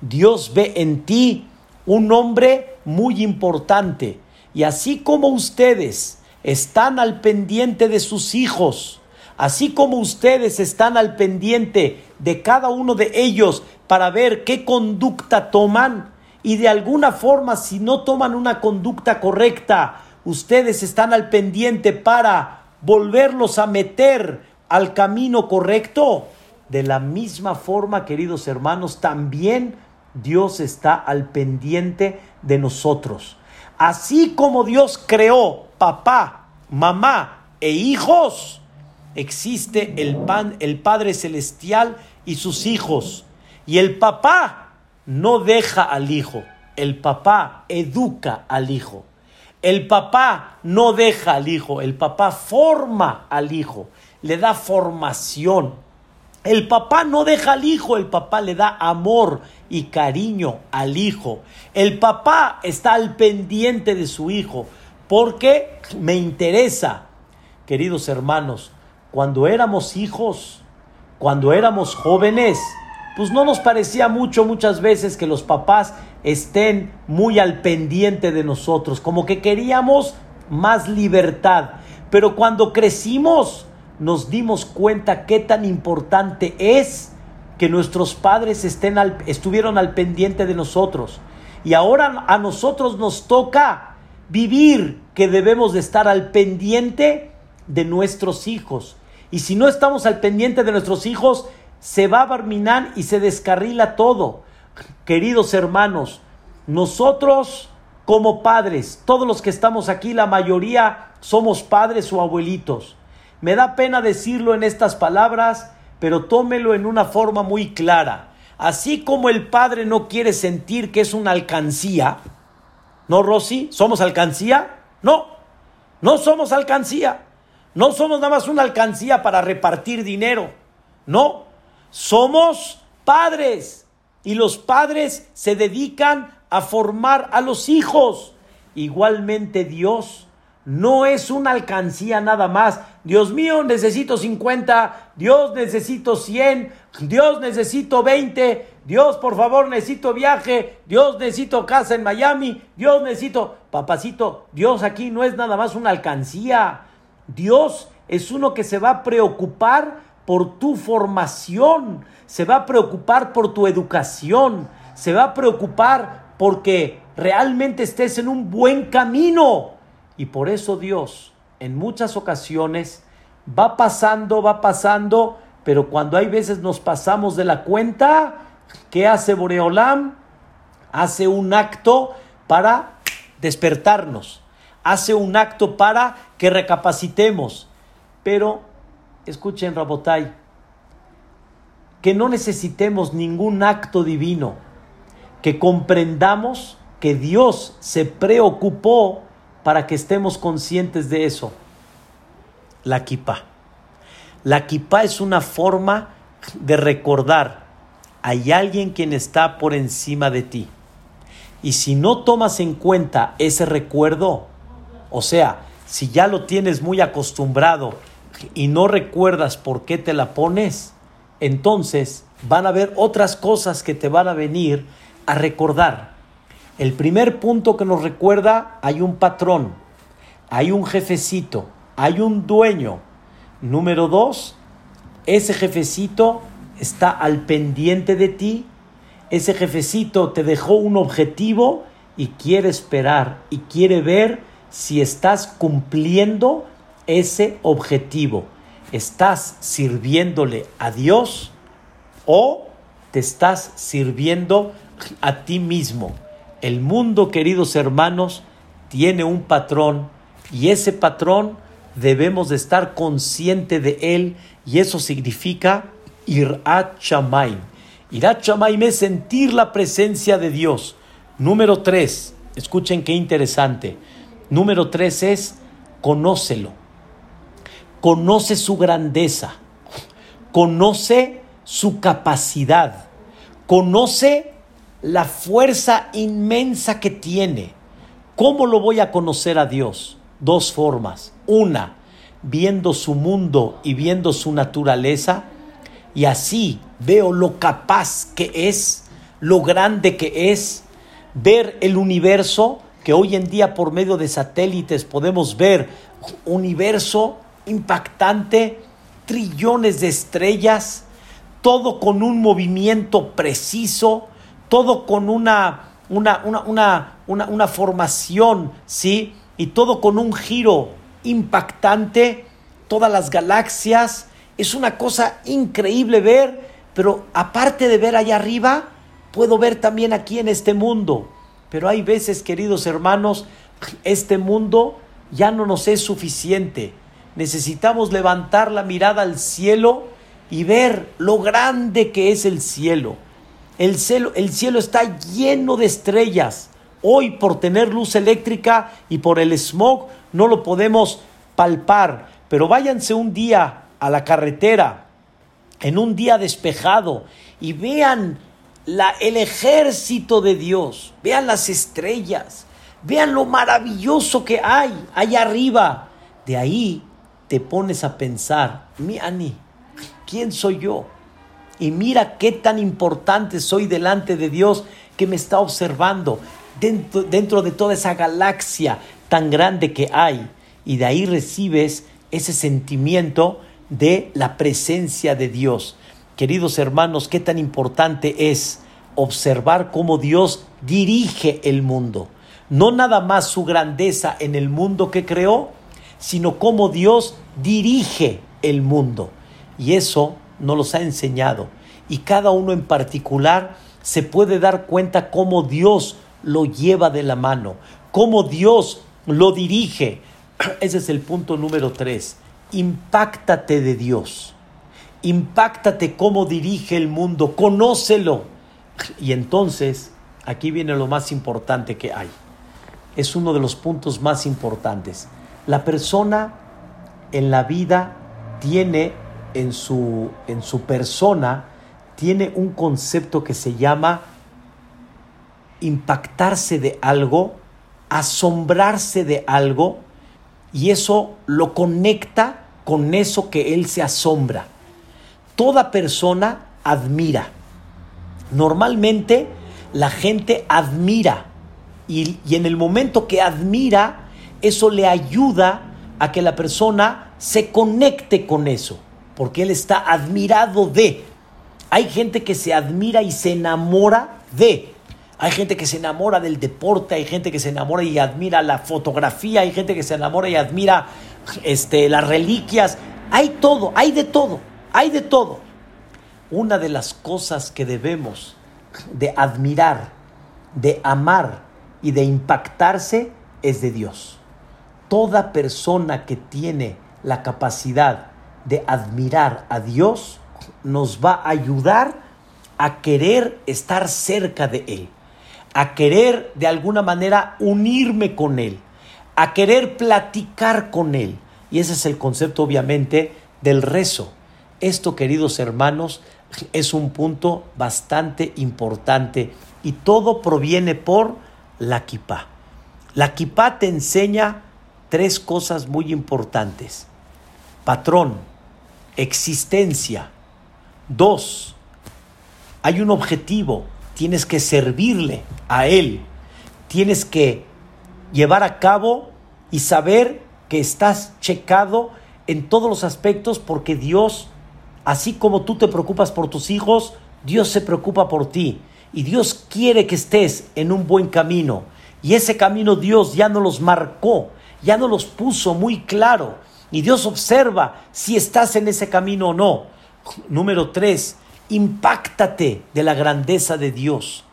Dios ve en ti un hombre muy importante. Y así como ustedes están al pendiente de sus hijos, así como ustedes están al pendiente de cada uno de ellos para ver qué conducta toman, y de alguna forma si no toman una conducta correcta, ustedes están al pendiente para volverlos a meter al camino correcto. De la misma forma, queridos hermanos, también Dios está al pendiente de nosotros. Así como Dios creó papá, mamá e hijos, existe el, pan, el Padre Celestial y sus hijos. Y el papá no deja al hijo, el papá educa al hijo. El papá no deja al hijo, el papá forma al hijo, le da formación. El papá no deja al hijo, el papá le da amor y cariño al hijo. El papá está al pendiente de su hijo porque me interesa, queridos hermanos, cuando éramos hijos, cuando éramos jóvenes, pues no nos parecía mucho muchas veces que los papás estén muy al pendiente de nosotros, como que queríamos más libertad. Pero cuando crecimos, nos dimos cuenta qué tan importante es que nuestros padres estén al, estuvieron al pendiente de nosotros. Y ahora a nosotros nos toca vivir que debemos de estar al pendiente de nuestros hijos. Y si no estamos al pendiente de nuestros hijos, se va a barminar y se descarrila todo. Queridos hermanos, nosotros como padres, todos los que estamos aquí, la mayoría somos padres o abuelitos. Me da pena decirlo en estas palabras, pero tómelo en una forma muy clara. Así como el padre no quiere sentir que es una alcancía, ¿no, Rosy? ¿Somos alcancía? No, no somos alcancía. No somos nada más una alcancía para repartir dinero. No, somos padres. Y los padres se dedican a formar a los hijos. Igualmente Dios no es una alcancía nada más. Dios mío, necesito 50, Dios necesito 100, Dios necesito 20, Dios por favor necesito viaje, Dios necesito casa en Miami, Dios necesito, papacito, Dios aquí no es nada más una alcancía. Dios es uno que se va a preocupar por tu formación, se va a preocupar por tu educación, se va a preocupar porque realmente estés en un buen camino. Y por eso Dios en muchas ocasiones va pasando, va pasando, pero cuando hay veces nos pasamos de la cuenta, ¿qué hace Boreolam? Hace un acto para despertarnos, hace un acto para que recapacitemos. Pero, escuchen, Rabotai, que no necesitemos ningún acto divino, que comprendamos que Dios se preocupó para que estemos conscientes de eso. La kippah. La kippah es una forma de recordar, hay alguien quien está por encima de ti. Y si no tomas en cuenta ese recuerdo, o sea, si ya lo tienes muy acostumbrado y no recuerdas por qué te la pones, entonces van a haber otras cosas que te van a venir a recordar. El primer punto que nos recuerda, hay un patrón, hay un jefecito, hay un dueño. Número dos, ese jefecito está al pendiente de ti, ese jefecito te dejó un objetivo y quiere esperar y quiere ver si estás cumpliendo ese objetivo. ¿Estás sirviéndole a Dios o te estás sirviendo a ti mismo? El mundo, queridos hermanos, tiene un patrón y ese patrón debemos de estar consciente de él y eso significa Irat Shamaim. Irat Shamaim es sentir la presencia de Dios. Número tres, escuchen qué interesante. Número tres es conócelo. Conoce su grandeza. Conoce su capacidad. Conoce la fuerza inmensa que tiene. ¿Cómo lo voy a conocer a Dios? Dos formas. Una, viendo su mundo y viendo su naturaleza, y así veo lo capaz que es, lo grande que es, ver el universo, que hoy en día por medio de satélites podemos ver universo impactante, trillones de estrellas, todo con un movimiento preciso, todo con una una, una, una, formación, ¿sí? Y todo con un giro impactante, todas las galaxias. Es una cosa increíble ver, pero aparte de ver allá arriba, puedo ver también aquí en este mundo. Pero hay veces, queridos hermanos, este mundo ya no nos es suficiente. Necesitamos levantar la mirada al cielo y ver lo grande que es el cielo. El cielo, el cielo está lleno de estrellas. Hoy por tener luz eléctrica y por el smog no lo podemos palpar, pero váyanse un día a la carretera, en un día despejado, y vean la, el ejército de Dios, vean las estrellas, vean lo maravilloso que hay allá arriba. De ahí te pones a pensar, mi Ani, ¿quién soy yo? Y mira qué tan importante soy delante de Dios que me está observando dentro, dentro de toda esa galaxia tan grande que hay. Y de ahí recibes ese sentimiento de la presencia de Dios. Queridos hermanos, qué tan importante es observar cómo Dios dirige el mundo. No nada más su grandeza en el mundo que creó, sino cómo Dios dirige el mundo. Y eso nos los ha enseñado. Y cada uno en particular se puede dar cuenta cómo Dios lo lleva de la mano, cómo Dios lo dirige. *clears throat* Ese es el punto número tres. Impáctate de Dios. Impáctate cómo dirige el mundo. Conócelo. *clears throat* Y entonces, aquí viene lo más importante que hay. Es uno de los puntos más importantes. La persona en la vida tiene en su, en su persona tiene un concepto que se llama impactarse de algo, asombrarse de algo, y eso lo conecta con eso que él se asombra. Toda persona admira. Normalmente la gente admira y, y en el momento que admira, eso le ayuda a que la persona se conecte con eso porque él está admirado de. Hay gente que se admira y se enamora de. Hay gente que se enamora del deporte, hay gente que se enamora y admira la fotografía, hay gente que se enamora y admira este, las reliquias. Hay todo, hay de todo, hay de todo. Una de las cosas que debemos de admirar, de amar y de impactarse es de Dios. Toda persona que tiene la capacidad de admirar a Dios nos va a ayudar a querer estar cerca de Él, a querer de alguna manera unirme con Él, a querer platicar con Él. Y ese es el concepto obviamente del rezo. Esto, queridos hermanos, es un punto bastante importante y todo proviene por la kipá. La kipá te enseña tres cosas muy importantes. Patrón, existencia. Dos, hay un objetivo, tienes que servirle a Él, tienes que llevar a cabo y saber que estás checado en todos los aspectos porque Dios, así como tú te preocupas por tus hijos, Dios se preocupa por ti y Dios quiere que estés en un buen camino. Y ese camino Dios ya no los marcó, ya no los puso muy claro. Y Dios observa si estás en ese camino o no. Número tres, impactate de la grandeza de Dios.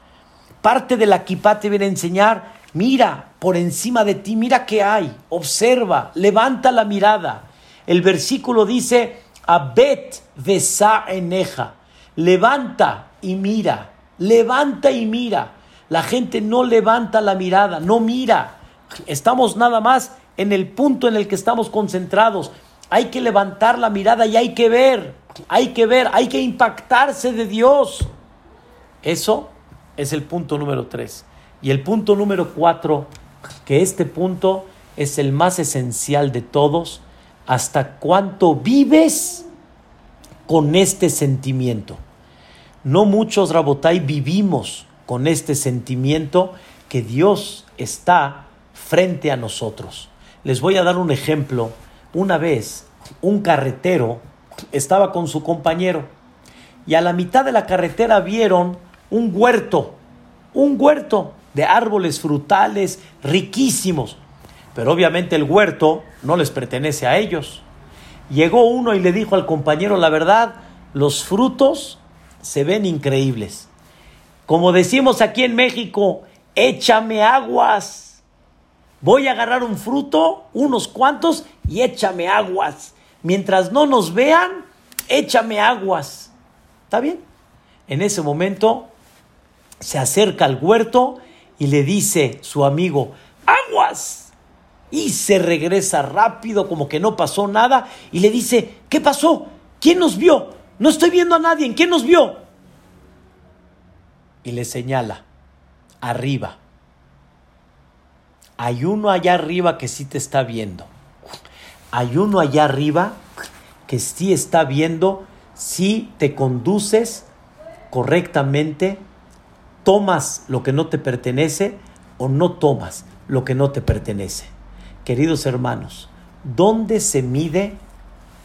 Parte de la kipá te viene a enseñar, mira por encima de ti, mira qué hay, observa, levanta la mirada. El versículo dice, abet vesa eneja, levanta y mira, levanta y mira. La gente no levanta la mirada, no mira. Estamos nada más en el punto en el que estamos concentrados. Hay que levantar la mirada y hay que ver, hay que ver, hay que impactarse de Dios. Eso es el punto número tres. Y el punto número cuatro, que este punto es el más esencial de todos, hasta cuánto vives con este sentimiento. No muchos, Rabotai, vivimos con este sentimiento que Dios está frente a nosotros. Les voy a dar un ejemplo. Una vez un carretero estaba con su compañero y a la mitad de la carretera vieron un huerto, un huerto. de árboles frutales riquísimos. Pero obviamente el huerto no les pertenece a ellos. Llegó uno y le dijo al compañero, la verdad, los frutos se ven increíbles. Como decimos aquí en México, échame aguas. Voy a agarrar un fruto, unos cuantos, y échame aguas. Mientras no nos vean, échame aguas. ¿Está bien? En ese momento se acerca al huerto y le dice su amigo, aguas. Y se regresa rápido como que no pasó nada y le dice, ¿qué pasó? ¿Quién nos vio? No estoy viendo a nadie. ¿Quién nos vio? Y le señala, arriba. Hay uno allá arriba que sí te está viendo. Hay uno allá arriba que sí está viendo si te conduces correctamente, tomas lo que no te pertenece o no tomas lo que no te pertenece. Queridos hermanos, ¿dónde se mide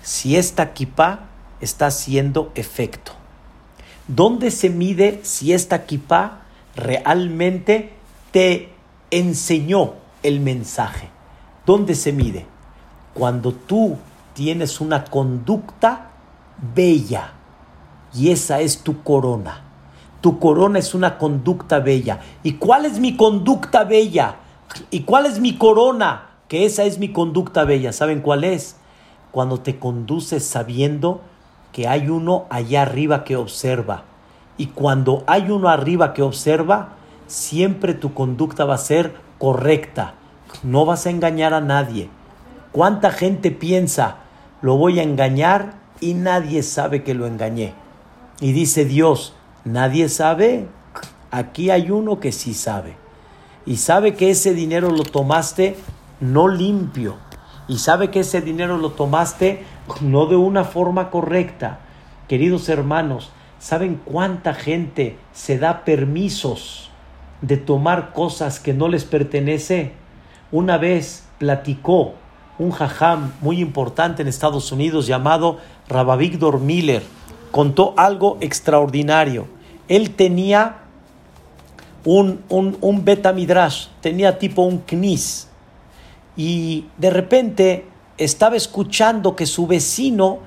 si esta kippah está haciendo efecto? ¿Dónde se mide si esta kippah realmente te enseñó el mensaje? ¿Dónde se mide? Cuando tú tienes una conducta bella y esa es tu corona. Tu corona es una conducta bella. ¿Y cuál es mi conducta bella? ¿Y cuál es mi corona? Que esa es mi conducta bella. ¿Saben cuál es? Cuando te conduces sabiendo que hay uno allá arriba que observa. Y cuando hay uno arriba que observa, siempre tu conducta va a ser correcta. No vas a engañar a nadie. ¿Cuánta gente piensa, lo voy a engañar y nadie sabe que lo engañé? Y dice Dios, nadie sabe. Aquí hay uno que sí sabe. Y sabe que ese dinero lo tomaste no limpio. Y sabe que ese dinero lo tomaste no de una forma correcta. Queridos hermanos, ¿saben cuánta gente se da permisos de tomar cosas que no les pertenece? Una vez platicó un jajam muy importante en Estados Unidos llamado Rabavigdor Miller contó algo extraordinario. Él tenía un, un, un betamidrash, tenía tipo un knis, y de repente estaba escuchando que su vecino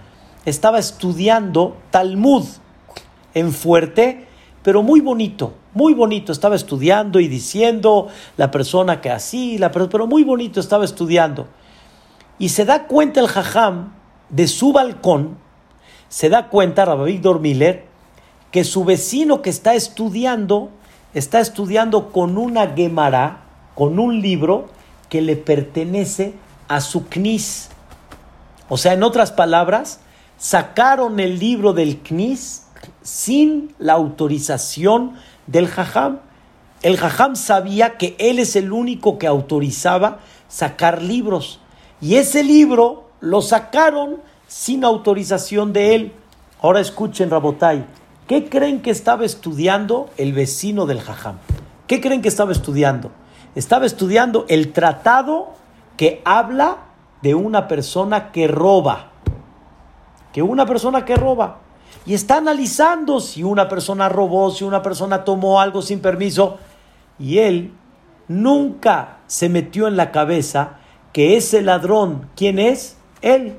estaba estudiando Talmud en fuerte, pero muy bonito, muy bonito. Estaba estudiando y diciendo la persona que así, la, pero muy bonito estaba estudiando. Y se da cuenta el jajam de su balcón se da cuenta Rabbi Víctor Miller que su vecino que está estudiando está estudiando con una Gemara, con un libro que le pertenece a su Knis. O sea, en otras palabras, sacaron el libro del Knis sin la autorización del Jajam. El Jajam sabía que él es el único que autorizaba sacar libros. Y ese libro lo sacaron sin autorización de él. Ahora escuchen, Rabotai, ¿qué creen que estaba estudiando el vecino del Jajam? ¿Qué creen que estaba estudiando? Estaba estudiando el tratado que habla de una persona que roba. Que una persona que roba. Y está analizando si una persona robó, si una persona tomó algo sin permiso. Y él nunca se metió en la cabeza que ese ladrón, ¿quién es? Él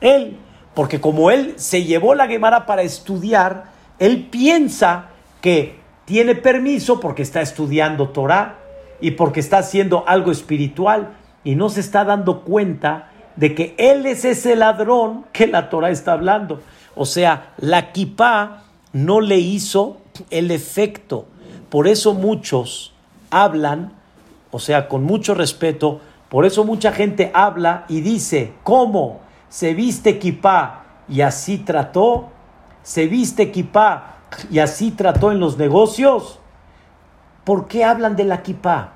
él, porque como él se llevó la Gemara para estudiar, él piensa que tiene permiso porque está estudiando Torah y porque está haciendo algo espiritual y no se está dando cuenta de que él es ese ladrón que la Torah está hablando. O sea, la kipá no le hizo el efecto. Por eso muchos hablan, o sea, con mucho respeto, por eso mucha gente habla y dice, ¿cómo? se viste kipá y así trató, se viste kipá y así trató en los negocios. ¿Por qué hablan de la kipá?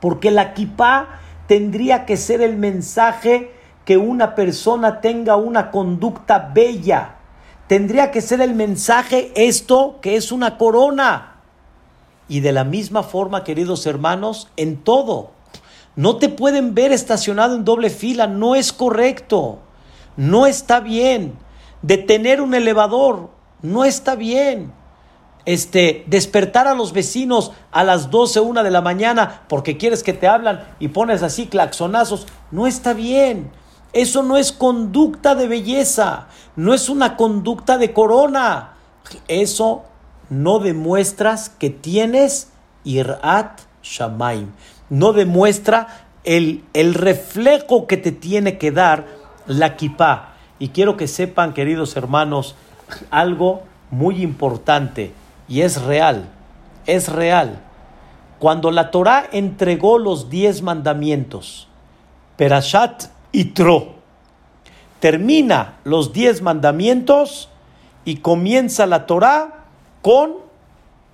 Porque la kipá tendría que ser el mensaje que una persona tenga una conducta bella. Tendría que ser el mensaje esto que es una corona. Y de la misma forma, queridos hermanos, en todo. No te pueden ver estacionado en doble fila, no es correcto no está bien. De tener un elevador, no está bien. este, despertar a los vecinos a las 12, una de la mañana porque quieres que te hablan y pones así claxonazos. No está bien. Eso no es conducta de belleza, no es una conducta de corona. Eso no demuestras que tienes irat shamaim. No demuestra el, el reflejo que te tiene que dar la kippah. Y quiero que sepan, queridos hermanos, algo muy importante y es real, es real. Cuando la Torah entregó los diez mandamientos, Perashat y Tro, termina los diez mandamientos y comienza la Torah con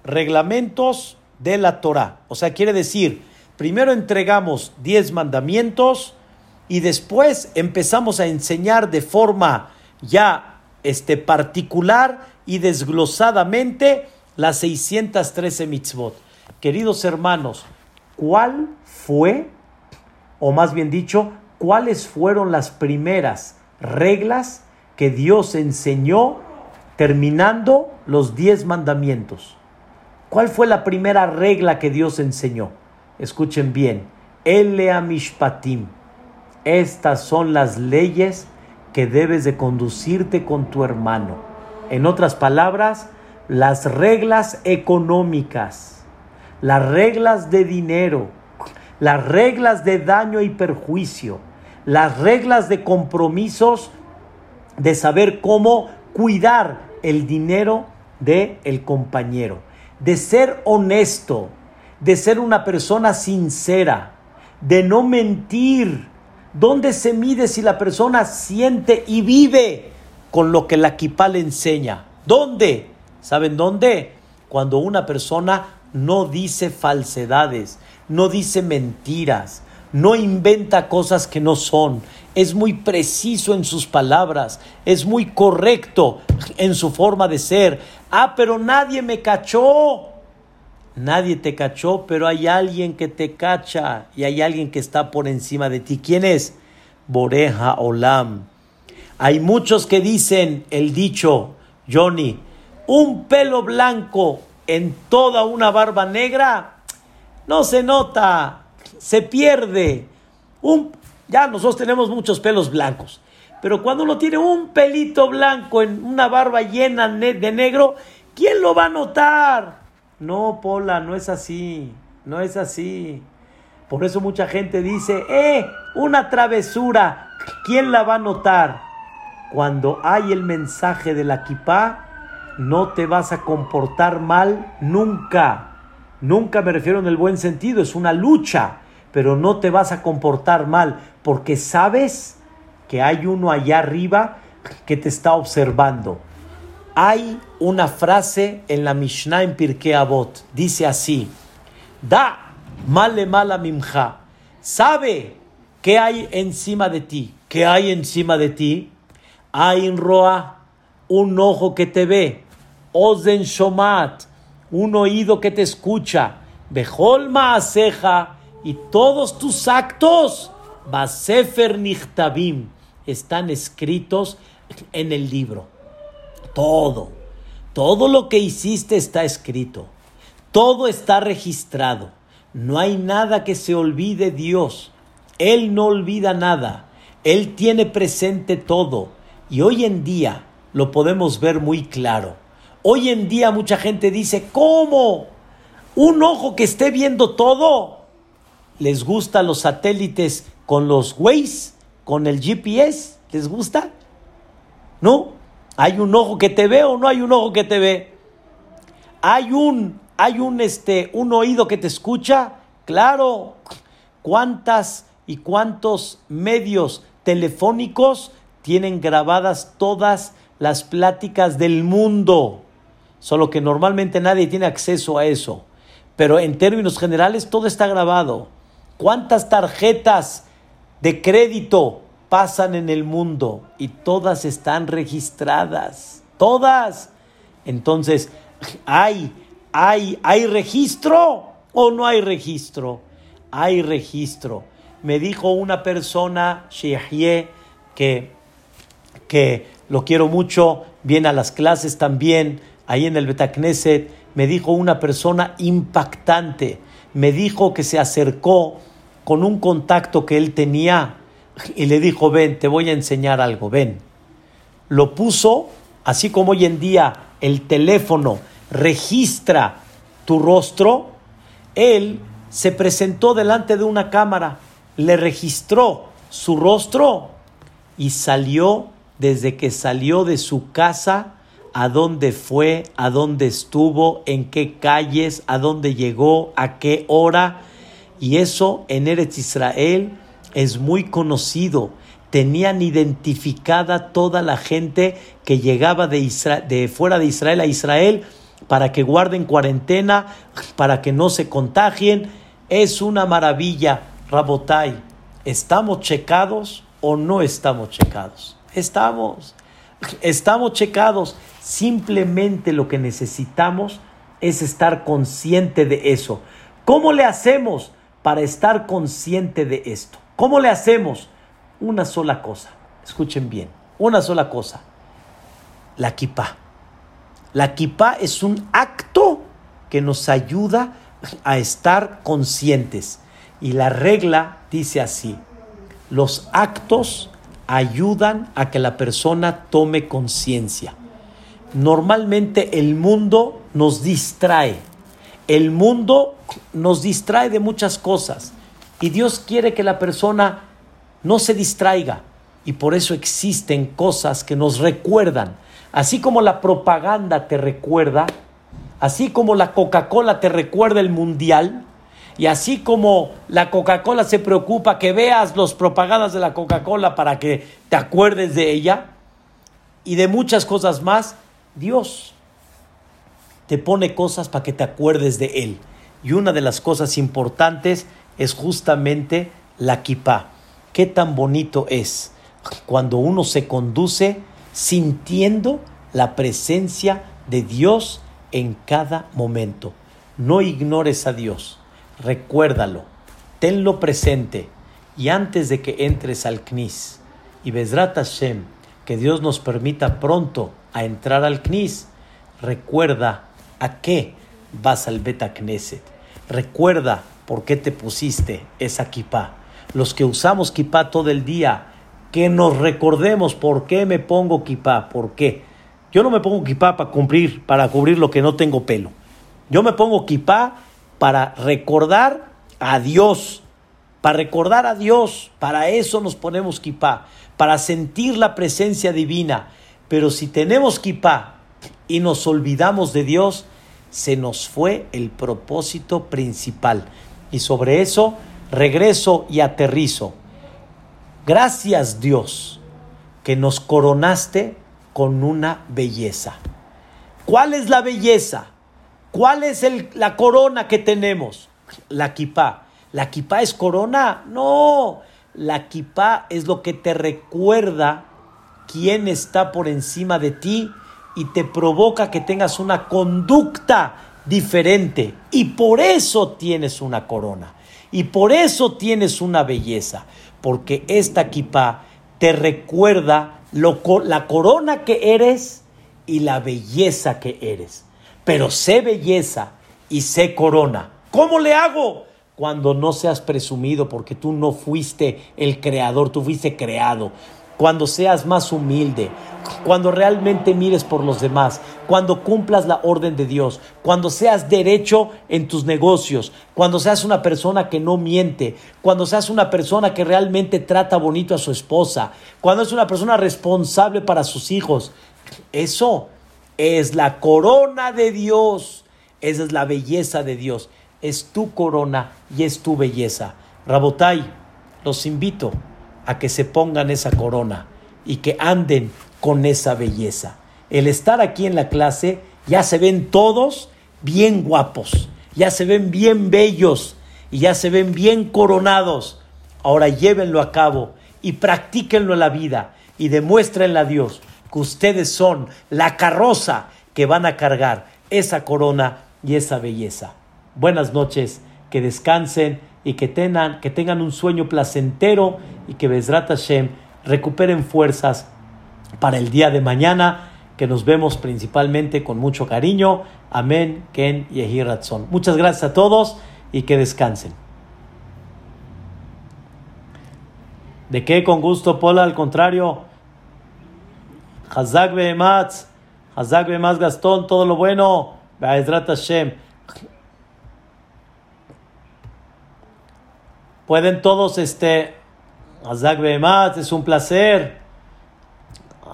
reglamentos de la Torah. O sea, quiere decir, primero entregamos diez mandamientos y después empezamos a enseñar de forma ya este, particular y desglosadamente las 613 mitzvot. Queridos hermanos, ¿cuál fue, o más bien dicho, cuáles fueron las primeras reglas que Dios enseñó terminando los diez mandamientos? ¿Cuál fue la primera regla que Dios enseñó? Escuchen bien, Elea Mishpatim. Estas son las leyes que debes de conducirte con tu hermano. En otras palabras, las reglas económicas, las reglas de dinero, las reglas de daño y perjuicio, las reglas de compromisos, de saber cómo cuidar el dinero del el compañero, de ser honesto, de ser una persona sincera, de no mentir. ¿Dónde se mide si la persona siente y vive con lo que la Kipá le enseña? ¿Dónde? ¿Saben dónde? Cuando una persona no dice falsedades, no dice mentiras, no inventa cosas que no son, es muy preciso en sus palabras, es muy correcto en su forma de ser. Ah, pero nadie me cachó. Nadie te cachó, pero hay alguien que te cacha y hay alguien que está por encima de ti. ¿Quién es? Boreja Olam. Hay muchos que dicen el dicho, Johnny, un pelo blanco en toda una barba negra, no se nota, se pierde. Un, ya nosotros tenemos muchos pelos blancos, pero cuando uno tiene un pelito blanco en una barba llena de negro, ¿quién lo va a notar? No, Pola, no es así, no es así. Por eso mucha gente dice, eh, una travesura, ¿quién la va a notar? Cuando hay el mensaje de la kipá, no te vas a comportar mal nunca. Nunca me refiero en el buen sentido, es una lucha, pero no te vas a comportar mal porque sabes que hay uno allá arriba que te está observando. Hay una frase en la Mishnah en Pirkei Avot, dice así: Da male mala mimja. Sabe qué hay encima de ti. ¿Qué hay encima de ti? Hay en roa un ojo que te ve, Ozen Shomat, un oído que te escucha, Bejol Maaseja, y todos tus actos, Basefer Nichtabim, están escritos en el libro. Todo, todo lo que hiciste está escrito, todo está registrado. No hay nada que se olvide Dios. Él no olvida nada. Él tiene presente todo. Y hoy en día lo podemos ver muy claro. Hoy en día mucha gente dice, ¿cómo? ¿Un ojo que esté viendo todo? ¿Les gustan los satélites con los Waze, con el GPS? ¿Les gusta? ¿No? ¿Hay un ojo que te ve o no hay un ojo que te ve? ¿Hay un, hay un, este, un oído que te escucha? Claro. ¿Cuántas y cuántos medios telefónicos tienen grabadas todas las pláticas del mundo? Solo que normalmente nadie tiene acceso a eso. Pero en términos generales todo está grabado. ¿Cuántas tarjetas de crédito pasan en el mundo? Y todas están registradas. Todas. Entonces, ¿hay, hay, hay registro o no hay registro? Hay registro. Me dijo una persona, Shehye, que, que lo quiero mucho, viene a las clases también ahí en el Betacneset me dijo una persona impactante. Me dijo que se acercó con un contacto que él tenía y le dijo, ven, te voy a enseñar algo, ven. Lo puso, así como hoy en día el teléfono registra tu rostro, él se presentó delante de una cámara, le registró su rostro y salió desde que salió de su casa, a dónde fue, a dónde estuvo, en qué calles, a dónde llegó, a qué hora. Y eso en Eretz Israel es muy conocido. Tenían identificada toda la gente que llegaba de, de fuera de Israel a Israel para que guarden cuarentena, para que no se contagien. Es una maravilla, Rabotai. ¿Estamos checados o no estamos checados? Estamos, estamos checados. Simplemente lo que necesitamos es estar consciente de eso. ¿Cómo le hacemos para estar consciente de esto? ¿Cómo le hacemos? Una sola cosa. Escuchen bien, una sola cosa. La kippah. La kippah es un acto que nos ayuda a estar conscientes. Y la regla dice así, los actos ayudan a que la persona tome conciencia. Normalmente el mundo nos distrae. El mundo nos distrae de muchas cosas. Y Dios quiere que la persona no se distraiga. Y por eso existen cosas que nos recuerdan Así como la propaganda te recuerda, así como la Coca-Cola te recuerda el mundial, y así como la Coca-Cola se preocupa que veas los propagandas de la Coca-Cola para que te acuerdes de ella, y de muchas cosas más, Dios te pone cosas para que te acuerdes de Él. Y una de las cosas importantes es justamente la kipá. Qué tan bonito es cuando uno se conduce sintiendo la presencia de Dios en cada momento. No ignores a Dios, recuérdalo, tenlo presente y antes de que entres al CNIS y Bezrat Hashem, que Dios nos permita pronto a entrar al CNIS, recuerda a qué vas al Beta Knesset. Recuerda por qué te pusiste esa kippah. Los que usamos kippah todo el día, que nos recordemos por qué me pongo kipá, por qué. Yo no me pongo kipá para cumplir, para cubrir lo que no tengo pelo. Yo me pongo kipá para recordar a Dios, para recordar a Dios, para eso nos ponemos kipá, para sentir la presencia divina. Pero si tenemos kipá y nos olvidamos de Dios, se nos fue el propósito principal. Y sobre eso regreso y aterrizo. Gracias Dios que nos coronaste con una belleza. ¿Cuál es la belleza? ¿Cuál es la corona que tenemos? La kipá. ¿La kipá es corona? No. La kipá es lo que te recuerda quién está por encima de ti y te provoca que tengas una conducta diferente. Y por eso tienes una corona. Y por eso tienes una belleza porque esta kippah te recuerda la corona que eres y la belleza que eres. Pero sé belleza y sé corona. ¿Cómo le hago? Cuando no seas presumido porque tú no fuiste el creador, tú fuiste creado cuando seas más humilde, cuando realmente mires por los demás, cuando cumplas la orden de Dios, cuando seas derecho en tus negocios, cuando seas una persona que no miente, cuando seas una persona que realmente trata bonito a su esposa, cuando es una persona responsable para sus hijos. Eso es la corona de Dios, esa es la belleza de Dios, es tu corona y es tu belleza. Rabotai, los invito a que se pongan esa corona y que anden con esa belleza. El estar aquí en la clase ya se ven todos bien guapos, ya se ven bien bellos y ya se ven bien coronados. Ahora llévenlo a cabo y practíquenlo en la vida y demuéstrenle a Dios que ustedes son la carroza que van a cargar esa corona y esa belleza. Buenas noches, que descansen y que tengan, que tengan un sueño placentero y que Bezrat Hashem recuperen fuerzas para el día de mañana que nos vemos principalmente con mucho cariño. Amén, Ken y Ratzon. Muchas gracias a todos y que descansen. ¿De qué? Con gusto, Pola, al contrario. Hazak Behematz, Hazak Behematz Gastón, todo lo bueno. Be'ezrat Hashem. Pueden todos, este, Hazak Behematz, es un placer.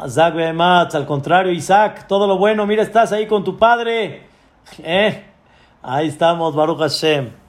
Hazak Behematz, al contrario, Isaac, todo lo bueno. Mira, estás ahí con tu padre. ¿Eh? Ahí estamos, Baruch Hashem.